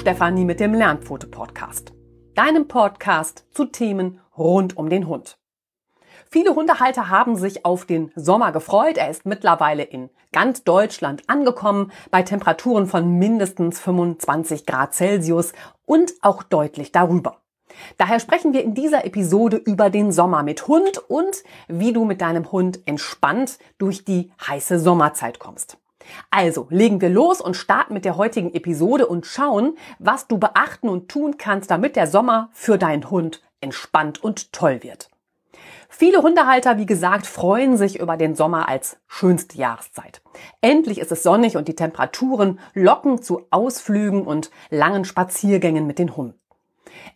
Stefanie mit dem Lernpfote-Podcast. Deinem Podcast zu Themen rund um den Hund. Viele Hundehalter haben sich auf den Sommer gefreut. Er ist mittlerweile in ganz Deutschland angekommen bei Temperaturen von mindestens 25 Grad Celsius und auch deutlich darüber. Daher sprechen wir in dieser Episode über den Sommer mit Hund und wie du mit deinem Hund entspannt durch die heiße Sommerzeit kommst. Also legen wir los und starten mit der heutigen Episode und schauen, was du beachten und tun kannst, damit der Sommer für deinen Hund entspannt und toll wird. Viele Hundehalter, wie gesagt, freuen sich über den Sommer als schönste Jahreszeit. Endlich ist es sonnig und die Temperaturen locken zu Ausflügen und langen Spaziergängen mit den Hunden.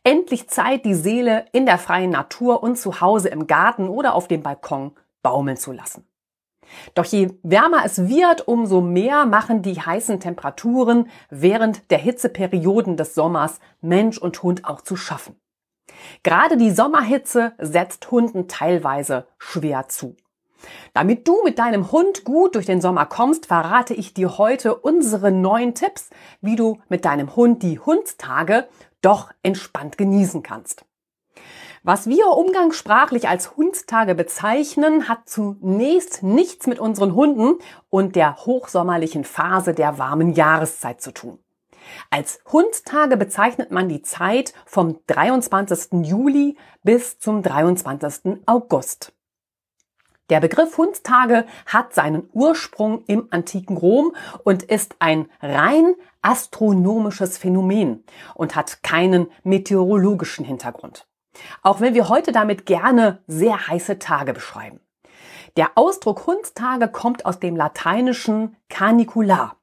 Endlich Zeit, die Seele in der freien Natur und zu Hause im Garten oder auf dem Balkon baumeln zu lassen. Doch je wärmer es wird, umso mehr machen die heißen Temperaturen während der Hitzeperioden des Sommers Mensch und Hund auch zu schaffen. Gerade die Sommerhitze setzt Hunden teilweise schwer zu. Damit du mit deinem Hund gut durch den Sommer kommst, verrate ich dir heute unsere neuen Tipps, wie du mit deinem Hund die Hundstage doch entspannt genießen kannst. Was wir umgangssprachlich als Hundstage bezeichnen, hat zunächst nichts mit unseren Hunden und der hochsommerlichen Phase der warmen Jahreszeit zu tun. Als Hundstage bezeichnet man die Zeit vom 23. Juli bis zum 23. August. Der Begriff Hundstage hat seinen Ursprung im antiken Rom und ist ein rein astronomisches Phänomen und hat keinen meteorologischen Hintergrund. Auch wenn wir heute damit gerne sehr heiße Tage beschreiben. Der Ausdruck Hundstage kommt aus dem lateinischen Canicular.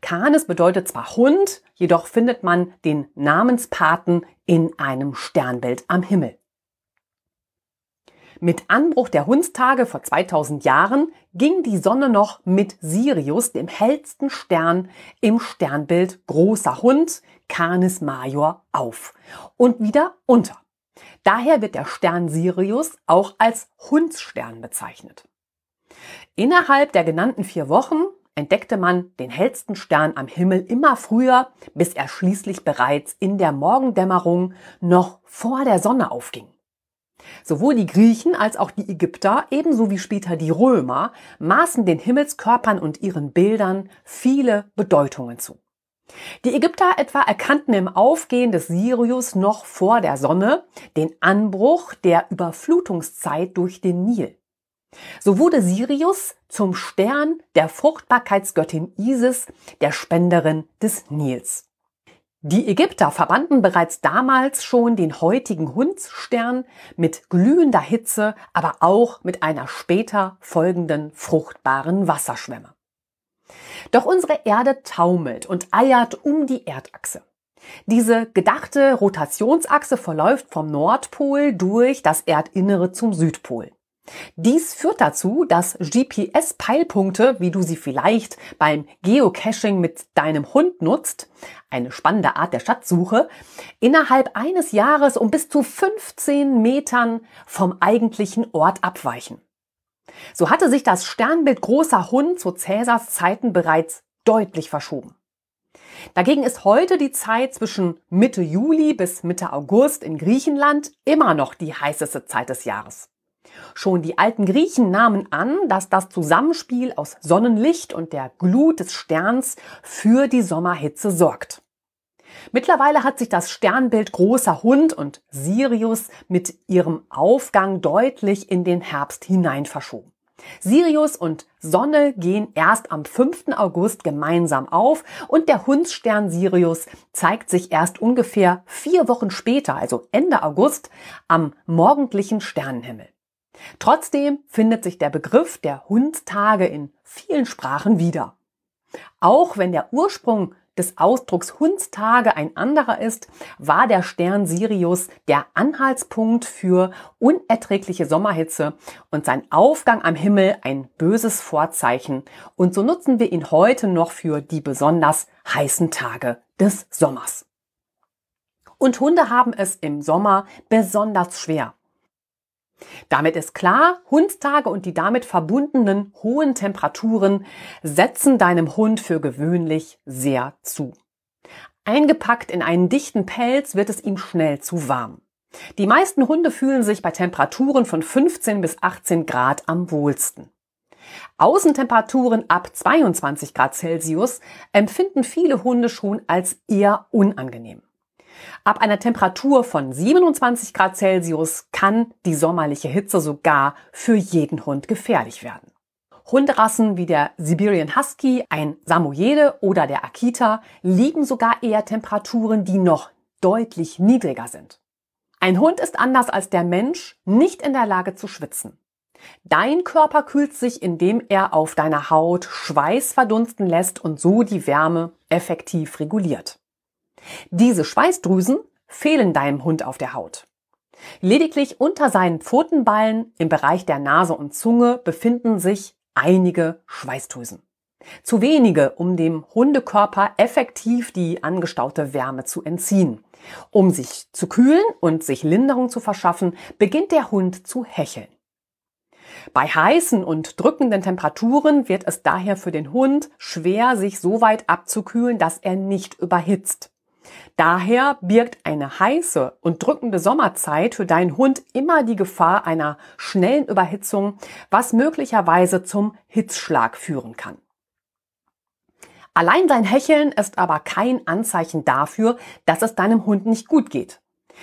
Canis bedeutet zwar Hund, jedoch findet man den Namenspaten in einem Sternbild am Himmel. Mit Anbruch der Hundstage vor 2000 Jahren ging die Sonne noch mit Sirius, dem hellsten Stern im Sternbild Großer Hund, Canis Major, auf und wieder unter. Daher wird der Stern Sirius auch als Hundsstern bezeichnet. Innerhalb der genannten vier Wochen entdeckte man den hellsten Stern am Himmel immer früher, bis er schließlich bereits in der Morgendämmerung noch vor der Sonne aufging. Sowohl die Griechen als auch die Ägypter, ebenso wie später die Römer, maßen den Himmelskörpern und ihren Bildern viele Bedeutungen zu. Die Ägypter etwa erkannten im Aufgehen des Sirius noch vor der Sonne den Anbruch der Überflutungszeit durch den Nil. So wurde Sirius zum Stern der Fruchtbarkeitsgöttin Isis, der Spenderin des Nils. Die Ägypter verbanden bereits damals schon den heutigen Hundsstern mit glühender Hitze, aber auch mit einer später folgenden fruchtbaren Wasserschwemme. Doch unsere Erde taumelt und eiert um die Erdachse. Diese gedachte Rotationsachse verläuft vom Nordpol durch das Erdinnere zum Südpol. Dies führt dazu, dass GPS-Peilpunkte, wie du sie vielleicht beim Geocaching mit deinem Hund nutzt, eine spannende Art der Schatzsuche, innerhalb eines Jahres um bis zu 15 Metern vom eigentlichen Ort abweichen. So hatte sich das Sternbild großer Hund zu Cäsars Zeiten bereits deutlich verschoben. Dagegen ist heute die Zeit zwischen Mitte Juli bis Mitte August in Griechenland immer noch die heißeste Zeit des Jahres. Schon die alten Griechen nahmen an, dass das Zusammenspiel aus Sonnenlicht und der Glut des Sterns für die Sommerhitze sorgt. Mittlerweile hat sich das Sternbild großer Hund und Sirius mit ihrem Aufgang deutlich in den Herbst hinein verschoben. Sirius und Sonne gehen erst am 5. August gemeinsam auf und der Hundsstern Sirius zeigt sich erst ungefähr vier Wochen später, also Ende August, am morgendlichen Sternenhimmel. Trotzdem findet sich der Begriff der Hundstage in vielen Sprachen wieder. Auch wenn der Ursprung des Ausdrucks Hundstage ein anderer ist, war der Stern Sirius der Anhaltspunkt für unerträgliche Sommerhitze und sein Aufgang am Himmel ein böses Vorzeichen. Und so nutzen wir ihn heute noch für die besonders heißen Tage des Sommers. Und Hunde haben es im Sommer besonders schwer. Damit ist klar, Hundstage und die damit verbundenen hohen Temperaturen setzen deinem Hund für gewöhnlich sehr zu. Eingepackt in einen dichten Pelz wird es ihm schnell zu warm. Die meisten Hunde fühlen sich bei Temperaturen von 15 bis 18 Grad am wohlsten. Außentemperaturen ab 22 Grad Celsius empfinden viele Hunde schon als eher unangenehm. Ab einer Temperatur von 27 Grad Celsius kann die sommerliche Hitze sogar für jeden Hund gefährlich werden. Hunderassen wie der Siberian Husky, ein Samoyede oder der Akita lieben sogar eher Temperaturen, die noch deutlich niedriger sind. Ein Hund ist anders als der Mensch nicht in der Lage zu schwitzen. Dein Körper kühlt sich, indem er auf deiner Haut Schweiß verdunsten lässt und so die Wärme effektiv reguliert. Diese Schweißdrüsen fehlen deinem Hund auf der Haut. Lediglich unter seinen Pfotenballen im Bereich der Nase und Zunge befinden sich einige Schweißdrüsen. Zu wenige, um dem Hundekörper effektiv die angestaute Wärme zu entziehen. Um sich zu kühlen und sich Linderung zu verschaffen, beginnt der Hund zu hecheln. Bei heißen und drückenden Temperaturen wird es daher für den Hund schwer, sich so weit abzukühlen, dass er nicht überhitzt. Daher birgt eine heiße und drückende Sommerzeit für deinen Hund immer die Gefahr einer schnellen Überhitzung, was möglicherweise zum Hitzschlag führen kann. Allein sein Hecheln ist aber kein Anzeichen dafür, dass es deinem Hund nicht gut geht.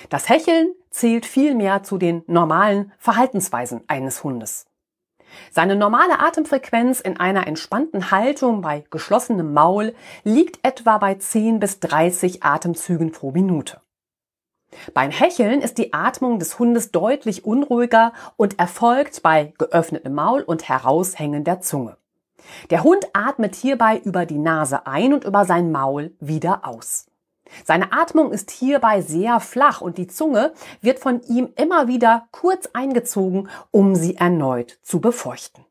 Das Hecheln zählt vielmehr zu den normalen Verhaltensweisen eines Hundes. Seine normale Atemfrequenz in einer entspannten Haltung bei geschlossenem Maul liegt etwa bei 10 bis 30 Atemzügen pro Minute. Beim Hecheln ist die Atmung des Hundes deutlich unruhiger und erfolgt bei geöffnetem Maul und Heraushängen der Zunge. Der Hund atmet hierbei über die Nase ein und über sein Maul wieder aus. Seine Atmung ist hierbei sehr flach und die Zunge wird von ihm immer wieder kurz eingezogen, um sie erneut zu befeuchten.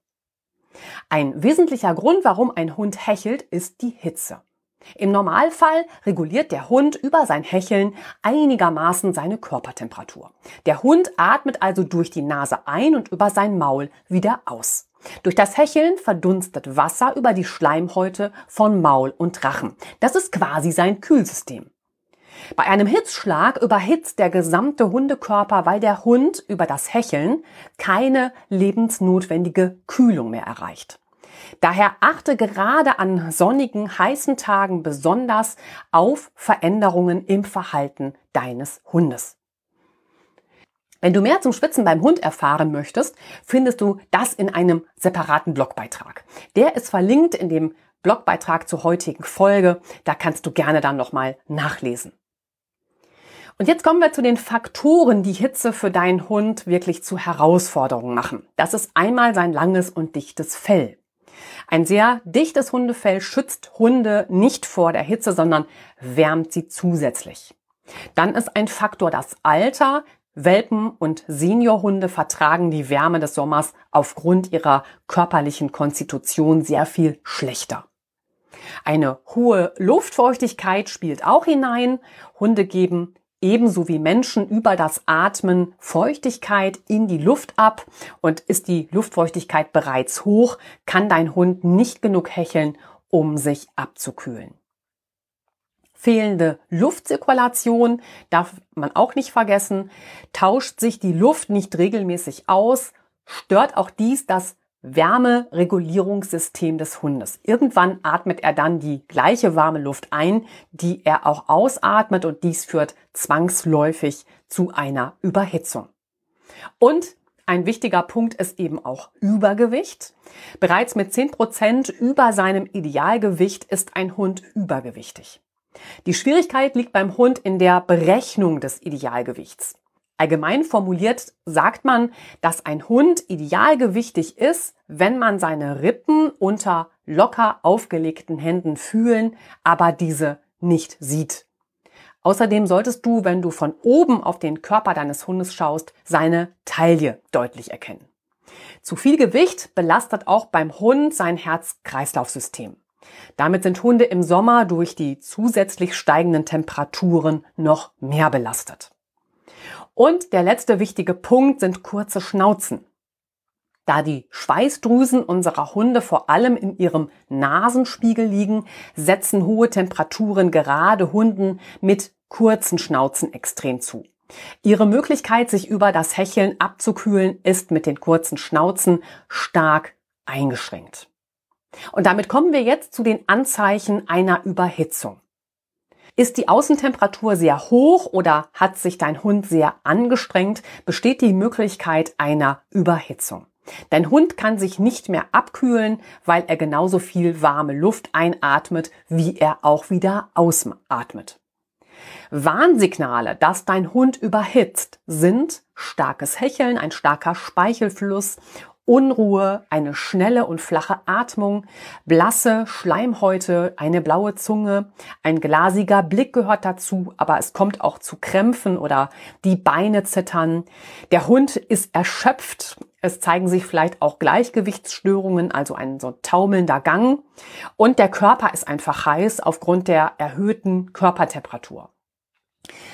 Ein wesentlicher Grund, warum ein Hund hechelt, ist die Hitze. Im Normalfall reguliert der Hund über sein Hecheln einigermaßen seine Körpertemperatur. Der Hund atmet also durch die Nase ein und über sein Maul wieder aus. Durch das Hecheln verdunstet Wasser über die Schleimhäute von Maul und Rachen. Das ist quasi sein Kühlsystem. Bei einem Hitzschlag überhitzt der gesamte Hundekörper, weil der Hund über das Hecheln keine lebensnotwendige Kühlung mehr erreicht. Daher achte gerade an sonnigen, heißen Tagen besonders auf Veränderungen im Verhalten deines Hundes. Wenn du mehr zum Schwitzen beim Hund erfahren möchtest, findest du das in einem separaten Blogbeitrag. Der ist verlinkt in dem Blogbeitrag zur heutigen Folge. Da kannst du gerne dann nochmal nachlesen. Und jetzt kommen wir zu den Faktoren, die Hitze für deinen Hund wirklich zu Herausforderungen machen. Das ist einmal sein langes und dichtes Fell. Ein sehr dichtes Hundefell schützt Hunde nicht vor der Hitze, sondern wärmt sie zusätzlich. Dann ist ein Faktor das Alter. Welpen und Seniorhunde vertragen die Wärme des Sommers aufgrund ihrer körperlichen Konstitution sehr viel schlechter. Eine hohe Luftfeuchtigkeit spielt auch hinein. Hunde geben ebenso wie Menschen über das Atmen Feuchtigkeit in die Luft ab und ist die Luftfeuchtigkeit bereits hoch, kann dein Hund nicht genug hecheln, um sich abzukühlen. Fehlende Luftzirkulation darf man auch nicht vergessen. Tauscht sich die Luft nicht regelmäßig aus, stört auch dies das Wärmeregulierungssystem des Hundes. Irgendwann atmet er dann die gleiche warme Luft ein, die er auch ausatmet und dies führt zwangsläufig zu einer Überhitzung. Und ein wichtiger Punkt ist eben auch Übergewicht. Bereits mit 10 Prozent über seinem Idealgewicht ist ein Hund übergewichtig. Die Schwierigkeit liegt beim Hund in der Berechnung des Idealgewichts. Allgemein formuliert sagt man, dass ein Hund idealgewichtig ist, wenn man seine Rippen unter locker aufgelegten Händen fühlen, aber diese nicht sieht. Außerdem solltest du, wenn du von oben auf den Körper deines Hundes schaust, seine Taille deutlich erkennen. Zu viel Gewicht belastet auch beim Hund sein Herz-Kreislauf-System. Damit sind Hunde im Sommer durch die zusätzlich steigenden Temperaturen noch mehr belastet. Und der letzte wichtige Punkt sind kurze Schnauzen. Da die Schweißdrüsen unserer Hunde vor allem in ihrem Nasenspiegel liegen, setzen hohe Temperaturen gerade Hunden mit kurzen Schnauzen extrem zu. Ihre Möglichkeit, sich über das Hecheln abzukühlen, ist mit den kurzen Schnauzen stark eingeschränkt. Und damit kommen wir jetzt zu den Anzeichen einer Überhitzung. Ist die Außentemperatur sehr hoch oder hat sich dein Hund sehr angestrengt, besteht die Möglichkeit einer Überhitzung. Dein Hund kann sich nicht mehr abkühlen, weil er genauso viel warme Luft einatmet, wie er auch wieder ausatmet. Warnsignale, dass dein Hund überhitzt, sind starkes Hecheln, ein starker Speichelfluss Unruhe, eine schnelle und flache Atmung, blasse Schleimhäute, eine blaue Zunge, ein glasiger Blick gehört dazu, aber es kommt auch zu Krämpfen oder die Beine zittern. Der Hund ist erschöpft. Es zeigen sich vielleicht auch Gleichgewichtsstörungen, also ein so taumelnder Gang. Und der Körper ist einfach heiß aufgrund der erhöhten Körpertemperatur.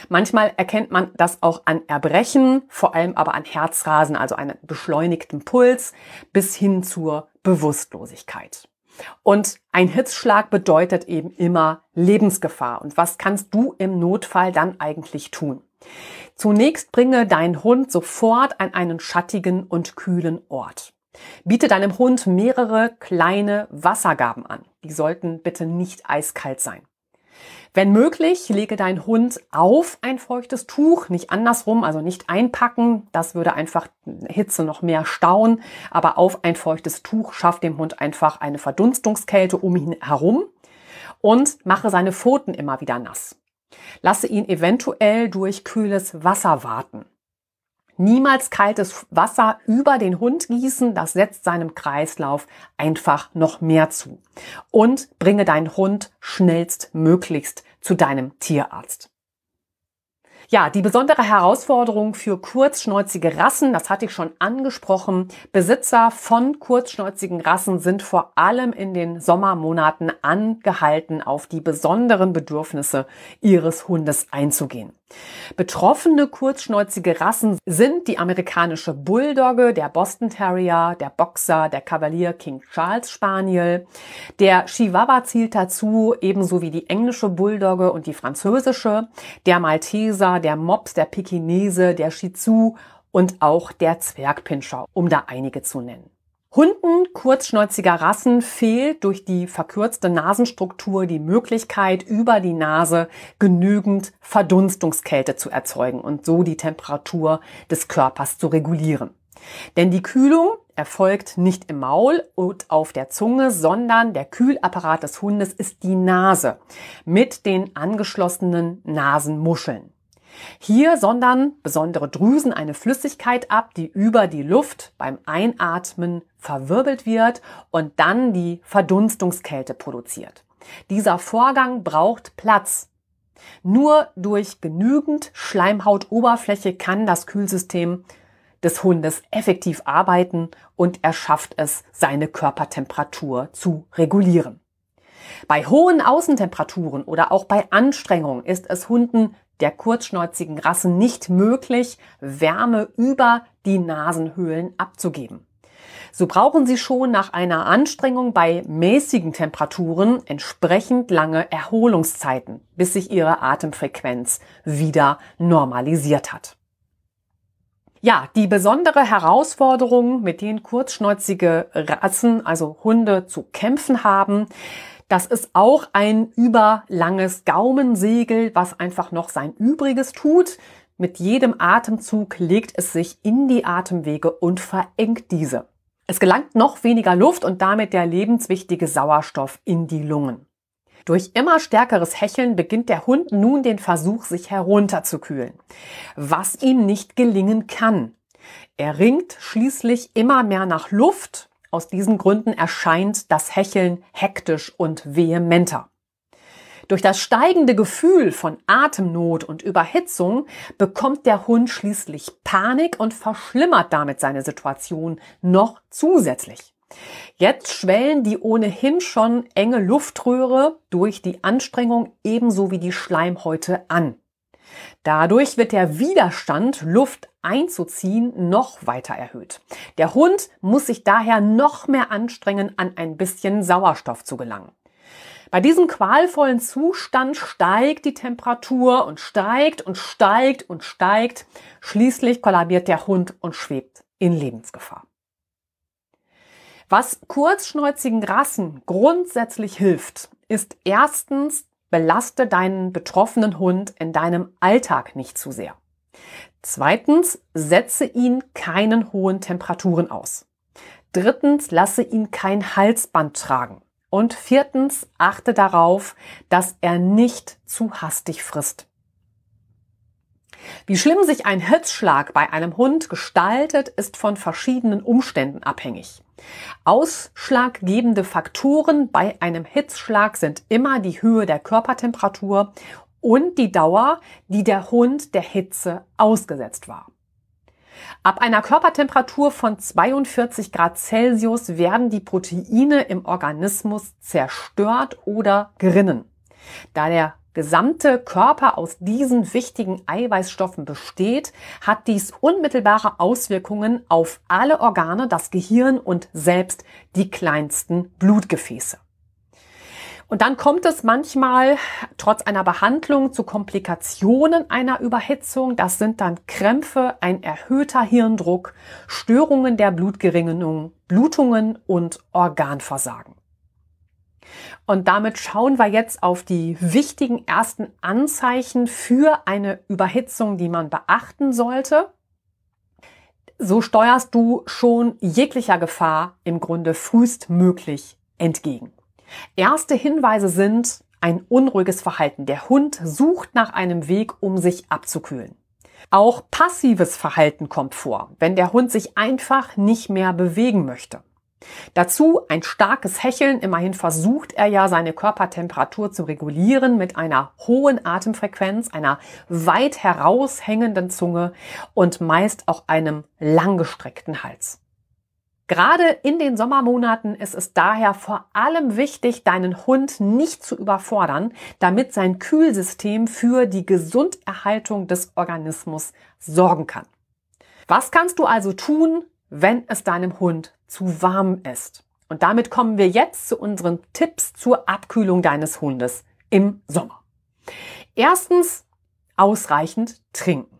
Manchmal erkennt man das auch an Erbrechen, vor allem aber an Herzrasen, also einem beschleunigten Puls bis hin zur Bewusstlosigkeit. Und ein Hitzschlag bedeutet eben immer Lebensgefahr. Und was kannst du im Notfall dann eigentlich tun? Zunächst bringe deinen Hund sofort an einen schattigen und kühlen Ort. Biete deinem Hund mehrere kleine Wassergaben an. Die sollten bitte nicht eiskalt sein. Wenn möglich, lege deinen Hund auf ein feuchtes Tuch, nicht andersrum, also nicht einpacken. Das würde einfach Hitze noch mehr stauen. Aber auf ein feuchtes Tuch schafft dem Hund einfach eine Verdunstungskälte um ihn herum und mache seine Pfoten immer wieder nass. Lasse ihn eventuell durch kühles Wasser warten. Niemals kaltes Wasser über den Hund gießen, das setzt seinem Kreislauf einfach noch mehr zu. Und bringe deinen Hund schnellstmöglichst zu deinem Tierarzt. Ja, die besondere Herausforderung für kurzschnäuzige Rassen, das hatte ich schon angesprochen. Besitzer von kurzschnäuzigen Rassen sind vor allem in den Sommermonaten angehalten, auf die besonderen Bedürfnisse ihres Hundes einzugehen. Betroffene kurzschnäuzige Rassen sind die amerikanische Bulldogge, der Boston Terrier, der Boxer, der Cavalier King Charles Spaniel. Der Chihuahua zielt dazu, ebenso wie die englische Bulldogge und die französische, der Malteser, der Mops, der Pekinese, der Shih Tzu und auch der Zwergpinscher, um da einige zu nennen. Hunden kurzschnäuziger Rassen fehlt durch die verkürzte Nasenstruktur die Möglichkeit, über die Nase genügend Verdunstungskälte zu erzeugen und so die Temperatur des Körpers zu regulieren. Denn die Kühlung erfolgt nicht im Maul und auf der Zunge, sondern der Kühlapparat des Hundes ist die Nase mit den angeschlossenen Nasenmuscheln. Hier sondern besondere Drüsen eine Flüssigkeit ab, die über die Luft beim Einatmen verwirbelt wird und dann die Verdunstungskälte produziert. Dieser Vorgang braucht Platz. Nur durch genügend Schleimhautoberfläche kann das Kühlsystem des Hundes effektiv arbeiten und er schafft es, seine Körpertemperatur zu regulieren. Bei hohen Außentemperaturen oder auch bei Anstrengung ist es Hunden der kurzschnäuzigen Rassen nicht möglich, Wärme über die Nasenhöhlen abzugeben. So brauchen sie schon nach einer Anstrengung bei mäßigen Temperaturen entsprechend lange Erholungszeiten, bis sich ihre Atemfrequenz wieder normalisiert hat. Ja, die besondere Herausforderung, mit denen kurzschnäuzige Rassen, also Hunde, zu kämpfen haben, das ist auch ein überlanges Gaumensegel, was einfach noch sein Übriges tut. Mit jedem Atemzug legt es sich in die Atemwege und verengt diese. Es gelangt noch weniger Luft und damit der lebenswichtige Sauerstoff in die Lungen. Durch immer stärkeres Hecheln beginnt der Hund nun den Versuch, sich herunterzukühlen, was ihm nicht gelingen kann. Er ringt schließlich immer mehr nach Luft aus diesen Gründen erscheint das Hecheln hektisch und vehementer. Durch das steigende Gefühl von Atemnot und Überhitzung bekommt der Hund schließlich Panik und verschlimmert damit seine Situation noch zusätzlich. Jetzt schwellen die ohnehin schon enge Luftröhre durch die Anstrengung ebenso wie die Schleimhäute an. Dadurch wird der Widerstand, Luft einzuziehen, noch weiter erhöht. Der Hund muss sich daher noch mehr anstrengen, an ein bisschen Sauerstoff zu gelangen. Bei diesem qualvollen Zustand steigt die Temperatur und steigt und steigt und steigt. Schließlich kollabiert der Hund und schwebt in Lebensgefahr. Was kurzschnäuzigen Rassen grundsätzlich hilft, ist erstens, belaste deinen betroffenen Hund in deinem Alltag nicht zu sehr. Zweitens, setze ihn keinen hohen Temperaturen aus. Drittens, lasse ihn kein Halsband tragen. Und viertens, achte darauf, dass er nicht zu hastig frisst. Wie schlimm sich ein Hitzschlag bei einem Hund gestaltet, ist von verschiedenen Umständen abhängig. Ausschlaggebende Faktoren bei einem Hitzschlag sind immer die Höhe der Körpertemperatur und die Dauer, die der Hund der Hitze ausgesetzt war. Ab einer Körpertemperatur von 42 Grad Celsius werden die Proteine im Organismus zerstört oder gerinnen. Da der gesamte Körper aus diesen wichtigen Eiweißstoffen besteht, hat dies unmittelbare Auswirkungen auf alle Organe, das Gehirn und selbst die kleinsten Blutgefäße. Und dann kommt es manchmal trotz einer Behandlung zu Komplikationen einer Überhitzung. Das sind dann Krämpfe, ein erhöhter Hirndruck, Störungen der Blutgerinnung, Blutungen und Organversagen. Und damit schauen wir jetzt auf die wichtigen ersten Anzeichen für eine Überhitzung, die man beachten sollte. So steuerst du schon jeglicher Gefahr im Grunde frühestmöglich entgegen. Erste Hinweise sind ein unruhiges Verhalten. Der Hund sucht nach einem Weg, um sich abzukühlen. Auch passives Verhalten kommt vor, wenn der Hund sich einfach nicht mehr bewegen möchte. Dazu ein starkes Hecheln. Immerhin versucht er ja seine Körpertemperatur zu regulieren mit einer hohen Atemfrequenz, einer weit heraushängenden Zunge und meist auch einem langgestreckten Hals. Gerade in den Sommermonaten ist es daher vor allem wichtig, deinen Hund nicht zu überfordern, damit sein Kühlsystem für die Gesunderhaltung des Organismus sorgen kann. Was kannst du also tun, wenn es deinem Hund zu warm ist? Und damit kommen wir jetzt zu unseren Tipps zur Abkühlung deines Hundes im Sommer. Erstens, ausreichend trinken.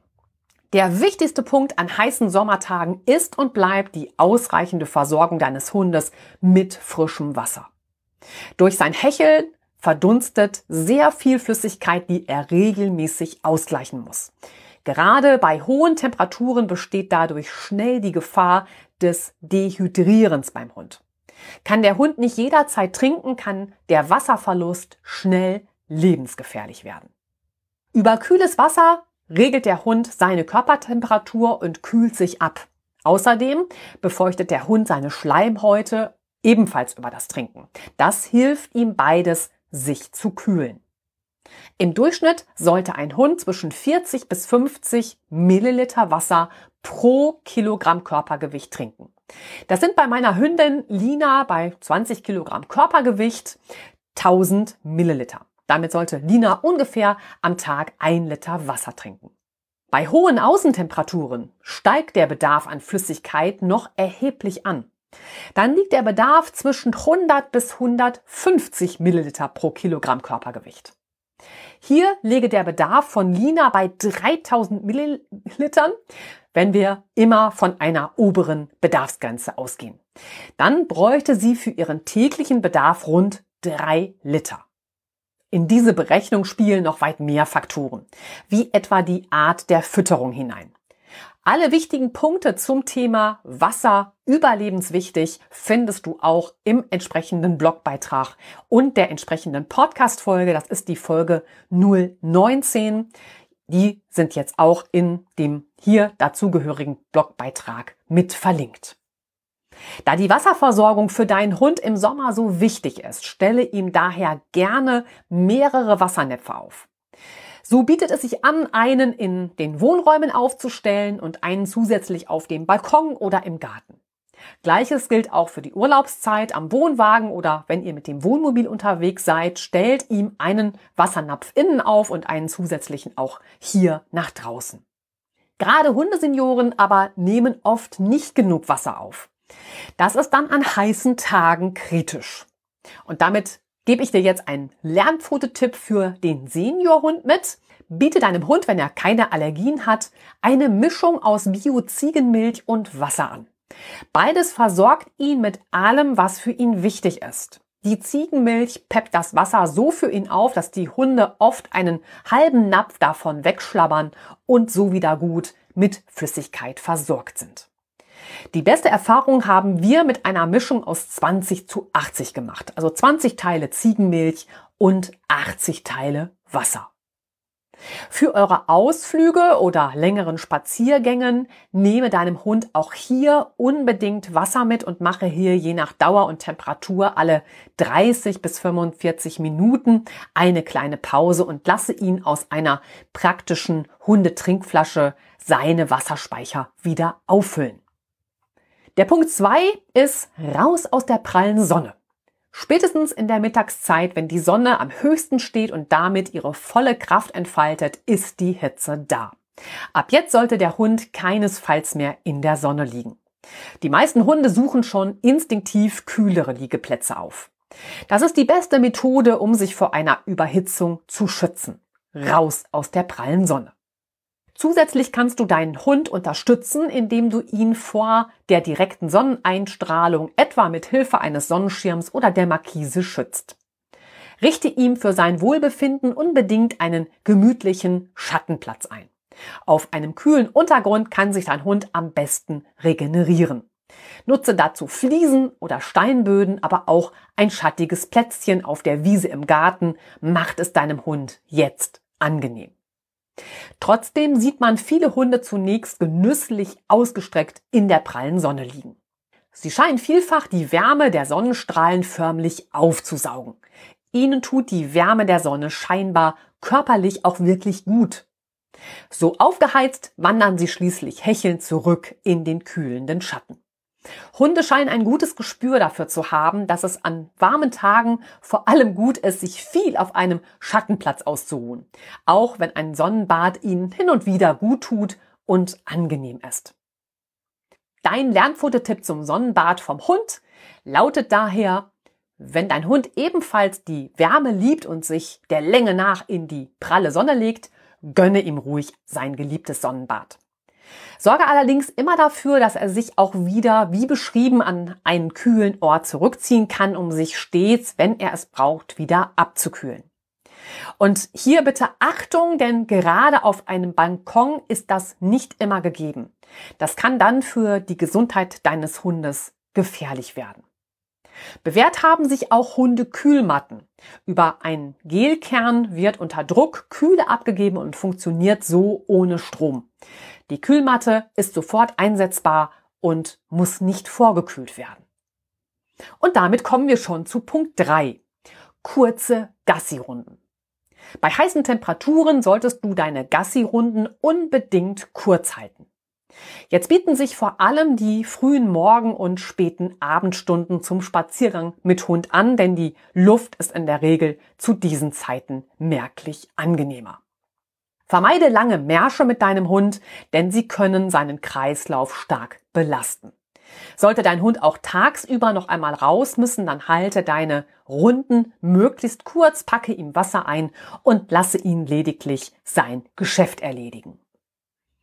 Der wichtigste Punkt an heißen Sommertagen ist und bleibt die ausreichende Versorgung deines Hundes mit frischem Wasser. Durch sein Hecheln verdunstet sehr viel Flüssigkeit, die er regelmäßig ausgleichen muss. Gerade bei hohen Temperaturen besteht dadurch schnell die Gefahr des Dehydrierens beim Hund. Kann der Hund nicht jederzeit trinken, kann der Wasserverlust schnell lebensgefährlich werden. Über kühles Wasser regelt der Hund seine Körpertemperatur und kühlt sich ab. Außerdem befeuchtet der Hund seine Schleimhäute ebenfalls über das Trinken. Das hilft ihm beides, sich zu kühlen. Im Durchschnitt sollte ein Hund zwischen 40 bis 50 Milliliter Wasser pro Kilogramm Körpergewicht trinken. Das sind bei meiner Hündin Lina bei 20 Kilogramm Körpergewicht 1000 Milliliter. Damit sollte Lina ungefähr am Tag ein Liter Wasser trinken. Bei hohen Außentemperaturen steigt der Bedarf an Flüssigkeit noch erheblich an. Dann liegt der Bedarf zwischen 100 bis 150 Milliliter pro Kilogramm Körpergewicht. Hier lege der Bedarf von Lina bei 3000 Millilitern, wenn wir immer von einer oberen Bedarfsgrenze ausgehen. Dann bräuchte sie für ihren täglichen Bedarf rund drei Liter. In diese Berechnung spielen noch weit mehr Faktoren, wie etwa die Art der Fütterung hinein. Alle wichtigen Punkte zum Thema Wasser überlebenswichtig findest du auch im entsprechenden Blogbeitrag und der entsprechenden Podcast-Folge. Das ist die Folge 019. Die sind jetzt auch in dem hier dazugehörigen Blogbeitrag mit verlinkt. Da die Wasserversorgung für deinen Hund im Sommer so wichtig ist, stelle ihm daher gerne mehrere Wassernäpfe auf. So bietet es sich an, einen in den Wohnräumen aufzustellen und einen zusätzlich auf dem Balkon oder im Garten. Gleiches gilt auch für die Urlaubszeit am Wohnwagen oder wenn ihr mit dem Wohnmobil unterwegs seid, stellt ihm einen Wassernapf innen auf und einen zusätzlichen auch hier nach draußen. Gerade Hundesenioren aber nehmen oft nicht genug Wasser auf. Das ist dann an heißen Tagen kritisch. Und damit gebe ich dir jetzt einen Lernfototipp für den Seniorhund mit. Biete deinem Hund, wenn er keine Allergien hat, eine Mischung aus Bio-Ziegenmilch und Wasser an. Beides versorgt ihn mit allem, was für ihn wichtig ist. Die Ziegenmilch peppt das Wasser so für ihn auf, dass die Hunde oft einen halben Napf davon wegschlabbern und so wieder gut mit Flüssigkeit versorgt sind. Die beste Erfahrung haben wir mit einer Mischung aus 20 zu 80 gemacht. Also 20 Teile Ziegenmilch und 80 Teile Wasser. Für eure Ausflüge oder längeren Spaziergängen nehme deinem Hund auch hier unbedingt Wasser mit und mache hier je nach Dauer und Temperatur alle 30 bis 45 Minuten eine kleine Pause und lasse ihn aus einer praktischen Hundetrinkflasche seine Wasserspeicher wieder auffüllen. Der Punkt zwei ist raus aus der prallen Sonne. Spätestens in der Mittagszeit, wenn die Sonne am höchsten steht und damit ihre volle Kraft entfaltet, ist die Hitze da. Ab jetzt sollte der Hund keinesfalls mehr in der Sonne liegen. Die meisten Hunde suchen schon instinktiv kühlere Liegeplätze auf. Das ist die beste Methode, um sich vor einer Überhitzung zu schützen. Raus aus der prallen Sonne. Zusätzlich kannst du deinen Hund unterstützen, indem du ihn vor der direkten Sonneneinstrahlung etwa mit Hilfe eines Sonnenschirms oder der Markise schützt. Richte ihm für sein Wohlbefinden unbedingt einen gemütlichen Schattenplatz ein. Auf einem kühlen Untergrund kann sich dein Hund am besten regenerieren. Nutze dazu Fliesen oder Steinböden, aber auch ein schattiges Plätzchen auf der Wiese im Garten macht es deinem Hund jetzt angenehm. Trotzdem sieht man viele Hunde zunächst genüsslich ausgestreckt in der prallen Sonne liegen. Sie scheinen vielfach die Wärme der Sonnenstrahlen förmlich aufzusaugen. Ihnen tut die Wärme der Sonne scheinbar körperlich auch wirklich gut. So aufgeheizt wandern sie schließlich hechelnd zurück in den kühlenden Schatten. Hunde scheinen ein gutes Gespür dafür zu haben, dass es an warmen Tagen vor allem gut ist, sich viel auf einem Schattenplatz auszuruhen, auch wenn ein Sonnenbad ihnen hin und wieder gut tut und angenehm ist. Dein Lernfototipp zum Sonnenbad vom Hund lautet daher, wenn dein Hund ebenfalls die Wärme liebt und sich der Länge nach in die pralle Sonne legt, gönne ihm ruhig sein geliebtes Sonnenbad. Sorge allerdings immer dafür, dass er sich auch wieder, wie beschrieben, an einen kühlen Ort zurückziehen kann, um sich stets, wenn er es braucht, wieder abzukühlen. Und hier bitte Achtung, denn gerade auf einem Balkon ist das nicht immer gegeben. Das kann dann für die Gesundheit deines Hundes gefährlich werden. Bewährt haben sich auch Hundekühlmatten. Über einen Gelkern wird unter Druck Kühle abgegeben und funktioniert so ohne Strom. Die Kühlmatte ist sofort einsetzbar und muss nicht vorgekühlt werden. Und damit kommen wir schon zu Punkt 3. Kurze Gassi-Runden. Bei heißen Temperaturen solltest du deine Gassi-Runden unbedingt kurz halten. Jetzt bieten sich vor allem die frühen Morgen- und späten Abendstunden zum Spaziergang mit Hund an, denn die Luft ist in der Regel zu diesen Zeiten merklich angenehmer. Vermeide lange Märsche mit deinem Hund, denn sie können seinen Kreislauf stark belasten. Sollte dein Hund auch tagsüber noch einmal raus müssen, dann halte deine Runden möglichst kurz, packe ihm Wasser ein und lasse ihn lediglich sein Geschäft erledigen.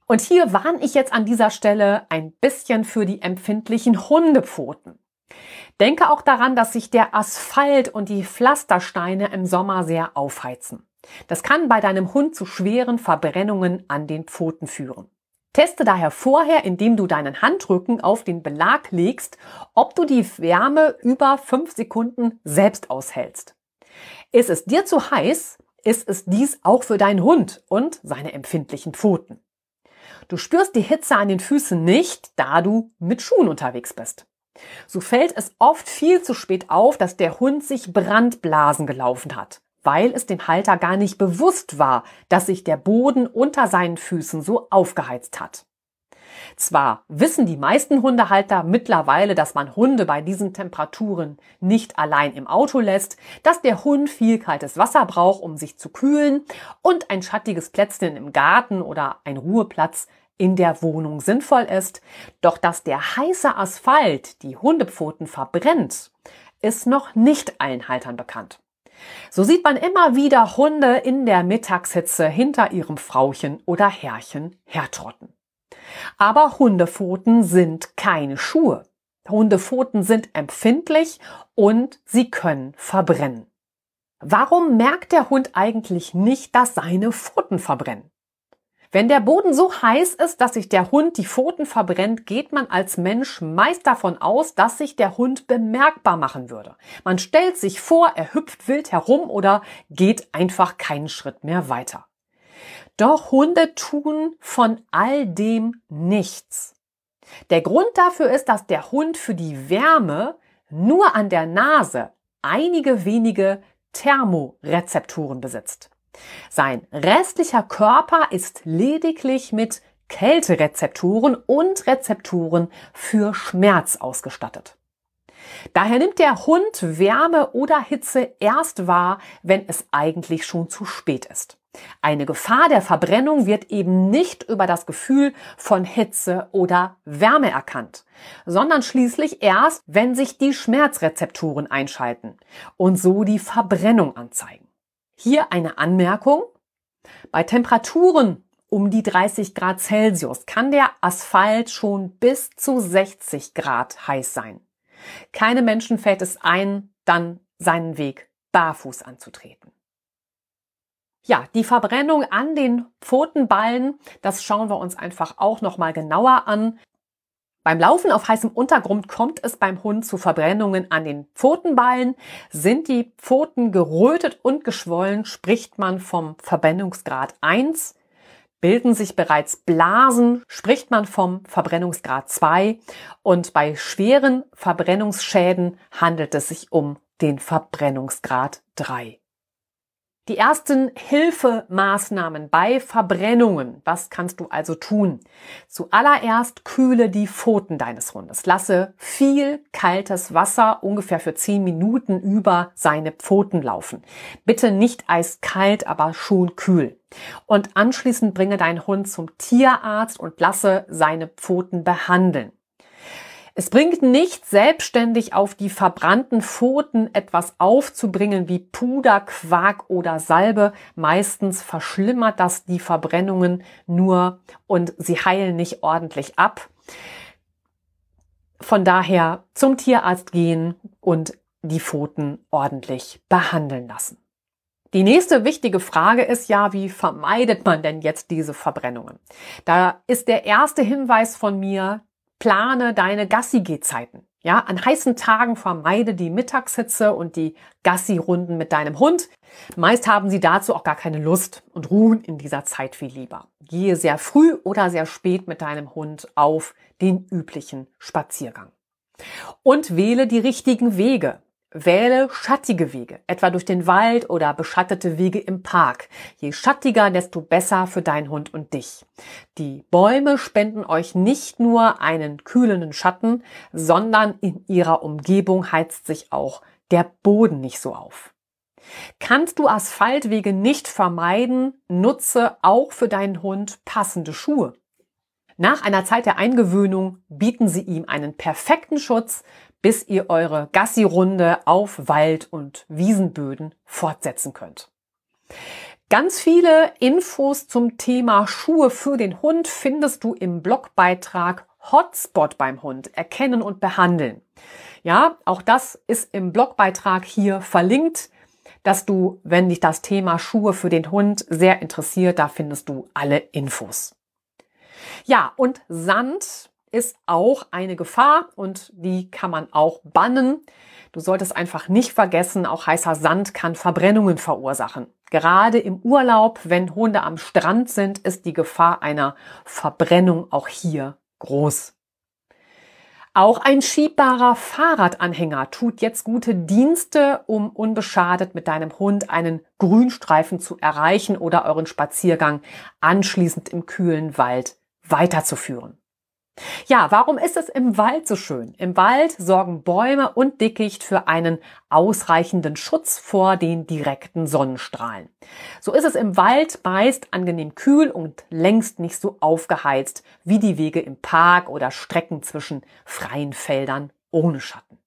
Und hier warne ich jetzt an dieser Stelle ein bisschen für die empfindlichen Hundepfoten. Denke auch daran, dass sich der Asphalt und die Pflastersteine im Sommer sehr aufheizen. Das kann bei deinem Hund zu schweren Verbrennungen an den Pfoten führen. Teste daher vorher, indem du deinen Handrücken auf den Belag legst, ob du die Wärme über fünf Sekunden selbst aushältst. Ist es dir zu heiß, ist es dies auch für deinen Hund und seine empfindlichen Pfoten. Du spürst die Hitze an den Füßen nicht, da du mit Schuhen unterwegs bist. So fällt es oft viel zu spät auf, dass der Hund sich Brandblasen gelaufen hat weil es dem Halter gar nicht bewusst war, dass sich der Boden unter seinen Füßen so aufgeheizt hat. Zwar wissen die meisten Hundehalter mittlerweile, dass man Hunde bei diesen Temperaturen nicht allein im Auto lässt, dass der Hund viel kaltes Wasser braucht, um sich zu kühlen und ein schattiges Plätzchen im Garten oder ein Ruheplatz in der Wohnung sinnvoll ist. Doch dass der heiße Asphalt die Hundepfoten verbrennt, ist noch nicht allen Haltern bekannt. So sieht man immer wieder Hunde in der Mittagshitze hinter ihrem Frauchen oder Herrchen hertrotten. Aber Hundepfoten sind keine Schuhe. Hundepfoten sind empfindlich und sie können verbrennen. Warum merkt der Hund eigentlich nicht, dass seine Pfoten verbrennen? Wenn der Boden so heiß ist, dass sich der Hund die Pfoten verbrennt, geht man als Mensch meist davon aus, dass sich der Hund bemerkbar machen würde. Man stellt sich vor, er hüpft wild herum oder geht einfach keinen Schritt mehr weiter. Doch Hunde tun von all dem nichts. Der Grund dafür ist, dass der Hund für die Wärme nur an der Nase einige wenige Thermorezeptoren besitzt. Sein restlicher Körper ist lediglich mit Kälterezeptoren und Rezeptoren für Schmerz ausgestattet. Daher nimmt der Hund Wärme oder Hitze erst wahr, wenn es eigentlich schon zu spät ist. Eine Gefahr der Verbrennung wird eben nicht über das Gefühl von Hitze oder Wärme erkannt, sondern schließlich erst, wenn sich die Schmerzrezeptoren einschalten und so die Verbrennung anzeigen. Hier eine Anmerkung. Bei Temperaturen um die 30 Grad Celsius kann der Asphalt schon bis zu 60 Grad heiß sein. Keine Menschen fällt es ein, dann seinen Weg barfuß anzutreten. Ja, die Verbrennung an den Pfotenballen, das schauen wir uns einfach auch noch mal genauer an. Beim Laufen auf heißem Untergrund kommt es beim Hund zu Verbrennungen an den Pfotenballen. Sind die Pfoten gerötet und geschwollen, spricht man vom Verbrennungsgrad 1. Bilden sich bereits Blasen, spricht man vom Verbrennungsgrad 2. Und bei schweren Verbrennungsschäden handelt es sich um den Verbrennungsgrad 3. Die ersten Hilfemaßnahmen bei Verbrennungen. Was kannst du also tun? Zuallererst kühle die Pfoten deines Hundes. Lasse viel kaltes Wasser ungefähr für 10 Minuten über seine Pfoten laufen. Bitte nicht eiskalt, aber schon kühl. Und anschließend bringe deinen Hund zum Tierarzt und lasse seine Pfoten behandeln. Es bringt nicht selbstständig auf die verbrannten Pfoten etwas aufzubringen wie Puder, Quark oder Salbe. Meistens verschlimmert das die Verbrennungen nur und sie heilen nicht ordentlich ab. Von daher zum Tierarzt gehen und die Pfoten ordentlich behandeln lassen. Die nächste wichtige Frage ist ja, wie vermeidet man denn jetzt diese Verbrennungen? Da ist der erste Hinweis von mir, plane deine Gassi-Gehzeiten. Ja, an heißen Tagen vermeide die Mittagshitze und die Gassi-Runden mit deinem Hund. Meist haben sie dazu auch gar keine Lust und ruhen in dieser Zeit viel lieber. Gehe sehr früh oder sehr spät mit deinem Hund auf den üblichen Spaziergang. Und wähle die richtigen Wege. Wähle schattige Wege, etwa durch den Wald oder beschattete Wege im Park. Je schattiger, desto besser für deinen Hund und dich. Die Bäume spenden euch nicht nur einen kühlenden Schatten, sondern in ihrer Umgebung heizt sich auch der Boden nicht so auf. Kannst du Asphaltwege nicht vermeiden, nutze auch für deinen Hund passende Schuhe. Nach einer Zeit der Eingewöhnung bieten sie ihm einen perfekten Schutz, bis ihr eure Gassi-Runde auf Wald- und Wiesenböden fortsetzen könnt. Ganz viele Infos zum Thema Schuhe für den Hund findest du im Blogbeitrag Hotspot beim Hund erkennen und behandeln. Ja, auch das ist im Blogbeitrag hier verlinkt, dass du, wenn dich das Thema Schuhe für den Hund sehr interessiert, da findest du alle Infos. Ja, und Sand ist auch eine Gefahr und die kann man auch bannen. Du solltest einfach nicht vergessen, auch heißer Sand kann Verbrennungen verursachen. Gerade im Urlaub, wenn Hunde am Strand sind, ist die Gefahr einer Verbrennung auch hier groß. Auch ein schiebbarer Fahrradanhänger tut jetzt gute Dienste, um unbeschadet mit deinem Hund einen Grünstreifen zu erreichen oder euren Spaziergang anschließend im kühlen Wald weiterzuführen. Ja, warum ist es im Wald so schön? Im Wald sorgen Bäume und Dickicht für einen ausreichenden Schutz vor den direkten Sonnenstrahlen. So ist es im Wald meist angenehm kühl und längst nicht so aufgeheizt wie die Wege im Park oder Strecken zwischen freien Feldern ohne Schatten.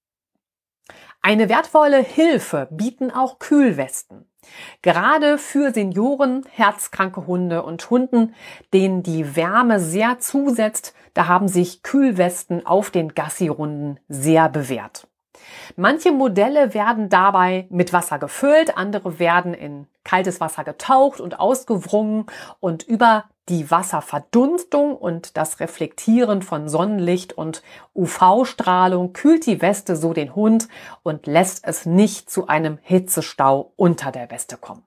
Eine wertvolle Hilfe bieten auch Kühlwesten. Gerade für Senioren, herzkranke Hunde und Hunden, denen die Wärme sehr zusetzt, da haben sich Kühlwesten auf den Gassi-Runden sehr bewährt. Manche Modelle werden dabei mit Wasser gefüllt, andere werden in kaltes Wasser getaucht und ausgewrungen und über die Wasserverdunstung und das Reflektieren von Sonnenlicht und UV-Strahlung kühlt die Weste so den Hund und lässt es nicht zu einem Hitzestau unter der Weste kommen.